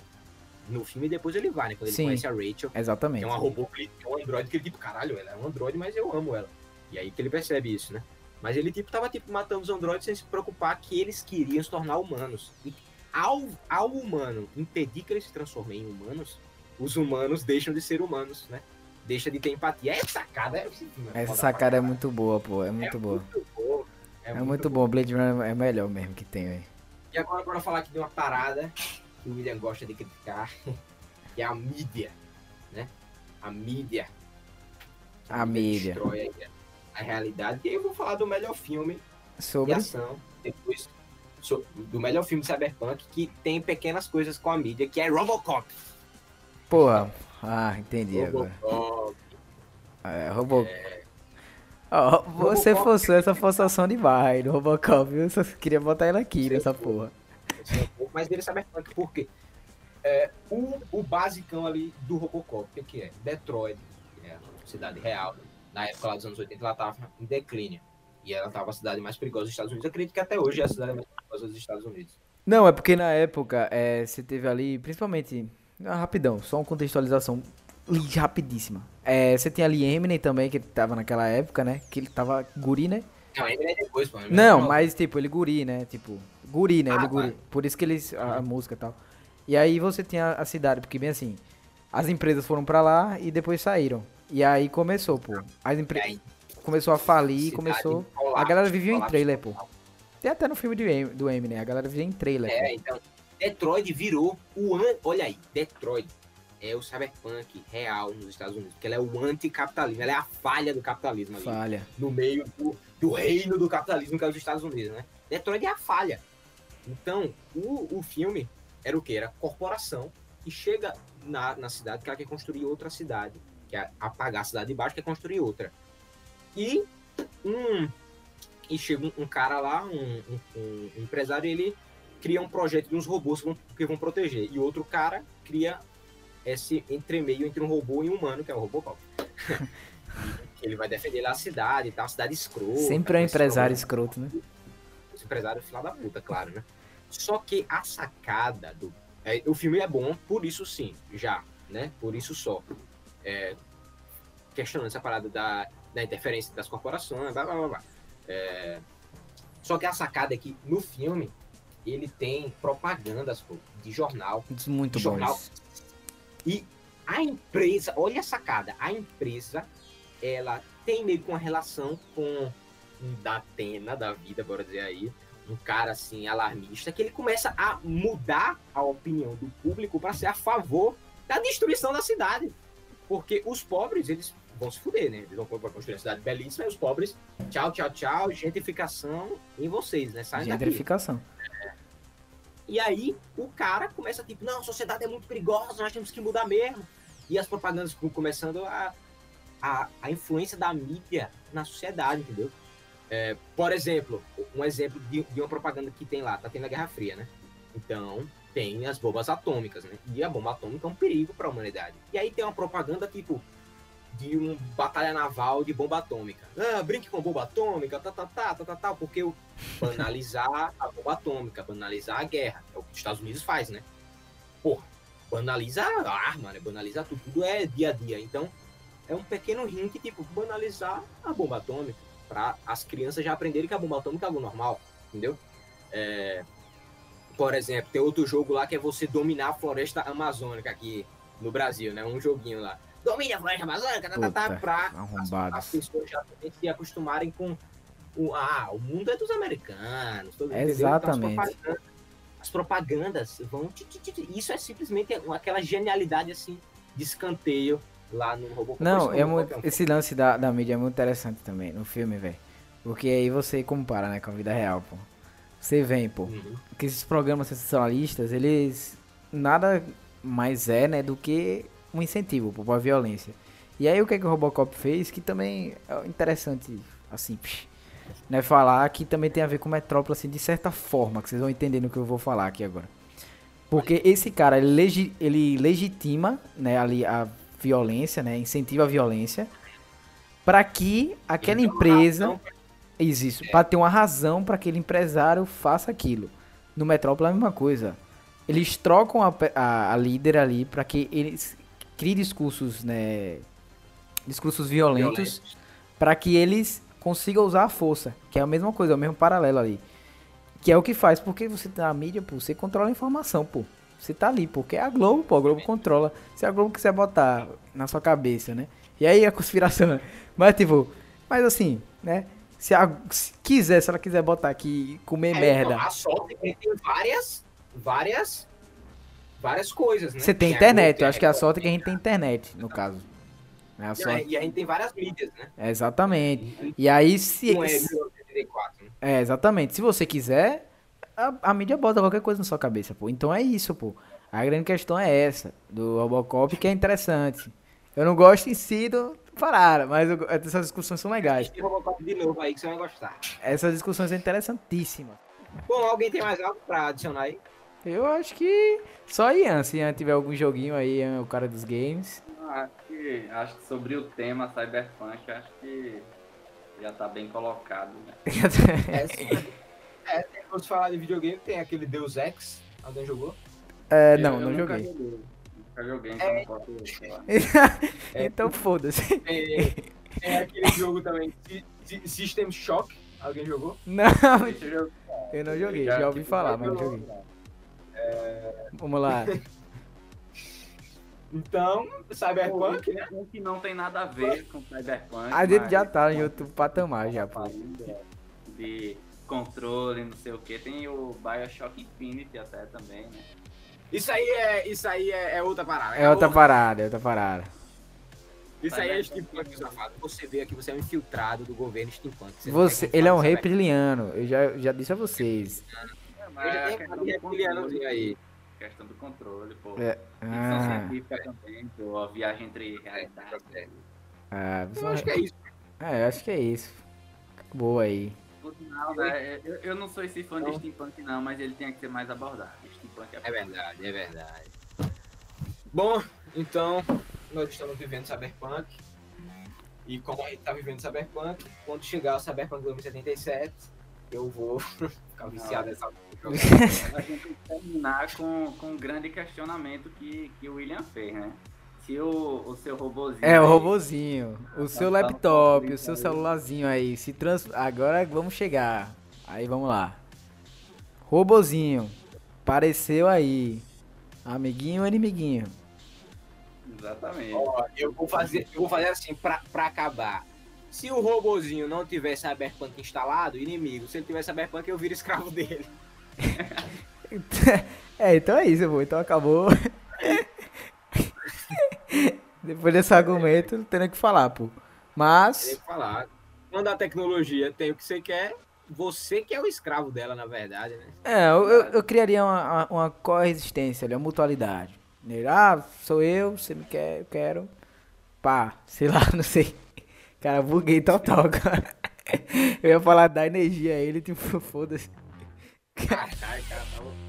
No filme depois ele vai, né? Quando ele Sim. conhece a Rachel, que Exatamente. é uma robô, que ele- que é um androide, que ele tipo, caralho, ela é um androide, mas eu amo ela. E aí que ele percebe isso, né? Mas ele, tipo, tava, tipo, matando os androides sem se preocupar que eles queriam se tornar humanos. E ao, ao humano impedir que eles se transformem em humanos, os humanos deixam de ser humanos, né? Deixa de ter empatia. Essa sacada é... Essa sacada é muito boa, pô. É muito é boa. Muito boa. É, é, muito, muito bom. Blade Runner é melhor mesmo que tem, aí. E agora, bora falar aqui de uma parada que o William gosta de criticar, que é a mídia, né? A mídia. A, a mídia. Destrói a, a realidade. E aí eu vou falar do melhor filme Sobre? de ação, depois do melhor filme Cyberpunk, que tem pequenas coisas com a mídia, que é Robocop. Porra, ah, entendi Robocop. agora. É, Robocop. É... Oh, você Robocop. forçou essa forçação de barra aí no Robocop, viu? Só queria botar ele aqui nessa porra. Mas ele Cyberpunk por quê? É, o, o basicão ali do Robocop, o que é? Detroit, que é a cidade real, na época lá dos anos 80, ela tava em declínio. E ela tava a cidade mais perigosa dos Estados Unidos. Eu acredito que até hoje é a cidade mais perigosa dos Estados Unidos. Não, é porque na época é, você teve ali, principalmente. Ah, rapidão, só uma contextualização rapidíssima. É, você tinha ali Eminem também, que tava naquela época, né? Que ele tava guri, né? Não, Eminem é depois, mano. Não, mas tipo, ele guri, né? Tipo, guri, né? Ah, ele guri. Por isso que eles. A, a música e tal. E aí você tinha a cidade, porque bem assim, as empresas foram pra lá e depois saíram. E aí começou, pô. As empresas começou a falir, começou. a galera vivia em trailer, pô. Tem até no filme do, do Eminem, a galera vivia em trailer. É, pô. então. Detroit virou o. An... Olha aí, Detroit é o cyberpunk real nos Estados Unidos. Porque ela é o anticapitalismo, ela é a falha do capitalismo ali. Falha. No meio do, do reino do capitalismo que é os Estados Unidos, né? Detroit é a falha. Então, o, o filme era o que? Era corporação que chega na, na cidade que ela quer construir outra cidade. Quer apagar a cidade de baixo, quer construir outra. E um e chega um, um cara lá, um, um, um, empresário, ele cria um projeto de uns robôs que vão, que vão proteger. E outro cara cria esse entremeio entre um robô e um humano, que é o Robocop. ele vai defender lá a cidade, tá? Uma cidade escrota. Sempre é um empresário escroto, né? Esse empresário é final da puta, claro, né? Só que a sacada do. É, o filme é bom, por isso sim, já, né? Por isso só. É, questionando essa parada da da interferência das corporações, blá blá blá. blá. É... Só que a sacada é que no filme ele tem propagandas pô, de jornal. Muito de bom. Jornal. E a empresa, olha a sacada, a empresa ela tem meio que uma relação com um Datena da vida, bora dizer aí, um cara assim alarmista, que ele começa a mudar a opinião do público para ser a favor da destruição da cidade. Porque os pobres, eles vão se fuder, né? Eles vão construir uma cidade belíssima e os pobres, tchau, tchau, tchau, gentrificação em vocês, né? Saem gentrificação. É. E aí o cara começa tipo, não, a sociedade é muito perigosa, nós temos que mudar mesmo. E as propagandas começando a, a, a influência da mídia na sociedade, entendeu? É, por exemplo, um exemplo de, de uma propaganda que tem lá, tá tendo a Guerra Fria, né? Então, tem as bombas atômicas, né? E a bomba atômica é um perigo para a humanidade. E aí tem uma propaganda tipo de uma batalha naval de bomba atômica. Ah, brinque com bomba atômica, tá, tá, tá, tá, tá, tá, porque o banalizar a bomba atômica, banalizar a guerra, é o que os Estados Unidos faz, né? Porra, banaliza a arma, né? Banalizar tudo, tudo é dia a dia. Então, é um pequeno hint, tipo, banalizar a bomba atômica, para as crianças já aprenderem que a bomba atômica é algo normal, entendeu? É... Por exemplo, tem outro jogo lá que é você dominar a floresta amazônica aqui no Brasil, né? Um joguinho lá domine a floresta amazônica, tá, tá, tá, pra as, as, pessoas já se acostumarem com o, ah, o mundo é dos americanos. Todo, Exatamente. Então, as, propagandas, as, propagandas, vão. Isso é simplesmente aquela genialidade assim de escanteio lá no Robocop. Não, é muito, esse lance da, da mídia é muito interessante também no filme, velho. Porque aí você compara, né, com a vida real, pô. Você vem, pô. Uhum. Que esses programas sensacionalistas, eles nada mais é, né, do que um incentivo para a violência. E aí o que, é que o Robocop fez, que também é interessante, assim, né, falar que também tem a ver com Metrópole, assim, de certa forma, que vocês vão entender no que eu vou falar aqui agora. Porque esse cara, ele, legi ele legitima, né, ali a violência, né, incentiva a violência, para que aquela empresa... Existe, para ter uma razão para aquele empresário faça aquilo. No Metrópole é a mesma coisa. Eles trocam a, a, a líder ali para que eles crie discursos, né, discursos violentos, para que eles consiga usar a força, que é a mesma coisa, é o mesmo paralelo ali. Que é o que faz, porque você tá na mídia, pô, você controla a informação, pô. Você tá ali, porque é a Globo, pô, a Globo controla. Se a Globo quiser botar na sua cabeça, né? E aí a conspiração. né? Mas tipo, mas assim, né? Se, a, se quiser, se ela quiser botar aqui e comer É, merda. então, a sorte é tem várias, várias, várias coisas, né? Você tem Tem a internet, eu acho que a Record, sorte é que a gente tem internet, no caso. É a E a- sorte. E a gente tem várias mídias, né? É, exatamente. E aí, se. Não é 1984, né? É, exatamente. Se você quiser, a, a mídia bota qualquer coisa na sua cabeça, pô. Então é isso, pô. A grande questão é essa, do Robocop, que é interessante. Eu não gosto em si do parada, mas eu- essas discussões são legais. Tem Robocop de novo aí que você vai gostar. Essas discussões são interessantíssimas. Bom, alguém tem mais algo pra adicionar aí? Eu acho que só Ian, se Ian tiver algum joguinho aí, Ian é o cara dos games. Acho que, acho que sobre o tema Cyberpunk, acho que já tá bem colocado, né? É, sim. é tem, vamos falar de videogame, tem aquele Deus Ex. Alguém jogou? É, Eu- não, eu não nunca joguei. Nunca joguei, então não posso falar. então foda-se. Tem, tem aquele jogo também, Sy- Sy- System Shock. Alguém jogou? Não, eu eu não joguei, já ouvi falar, mas não joguei. Vamos lá. Então, Cyberpunk, né? Um que não tem nada a ver com Cyberpunk. A gente mas- já tá em outro patamar já, pô. De controle, não sei o que. Tem o Bioshock Infinity até também, né? Isso aí é, isso aí é, é outra parada. É outra outra- parada, é outra parada. Isso aí é steampunk, safado. Você vê aqui, você é um infiltrado do governo steampunk. Você, tem ele é um reptiliano, eu já, já disse a vocês. Mas Eu já é aquele controle, aí. Questão do controle, pô. É, Ficção Ah, científica também, pô, a viagem entre realidades. ah, Eu acho que é isso. é, eu acho que é isso. Boa aí. Por sinal, né, eu, eu não sou esse fã de steampunk não, mas ele tem que ser mais abordado. Steampunk é, É verdade, é verdade. Bom, então, nós estamos vivendo Cyberpunk. E como a gente tá vivendo Cyberpunk, quando chegar o Cyberpunk 2077, eu vou ficar viciado nessa. A gente tem que terminar com, com um grande questionamento que, que o William fez, né? Se o, o seu robozinho... É, o aí- robozinho, o seu laptop, o seu aí. celularzinho aí, se trans... Agora vamos chegar. Aí vamos lá. Robozinho, apareceu aí. Amiguinho ou inimiguinho? Exatamente. Ó, eu vou fazer, eu vou fazer assim pra, pra acabar. Se o robozinho não tiver Cyberpunk instalado, inimigo. Se ele tiver Cyberpunk, eu viro escravo dele. É, então é isso, pô. Então acabou. Depois desse argumento, não tem nem o que falar, pô. Tem Mas, que falar. Quando a tecnologia tem o que você quer, você que é o escravo dela, na verdade, né? é, eu, eu, eu criaria uma, uma, coexistência ali, uma mutualidade. Ah, sou eu, você me quer, eu quero. Pá, sei lá, não sei. Cara, buguei total, cara. Eu ia falar da energia a ele, tipo, foda-se. Caralho, cara, tá louco.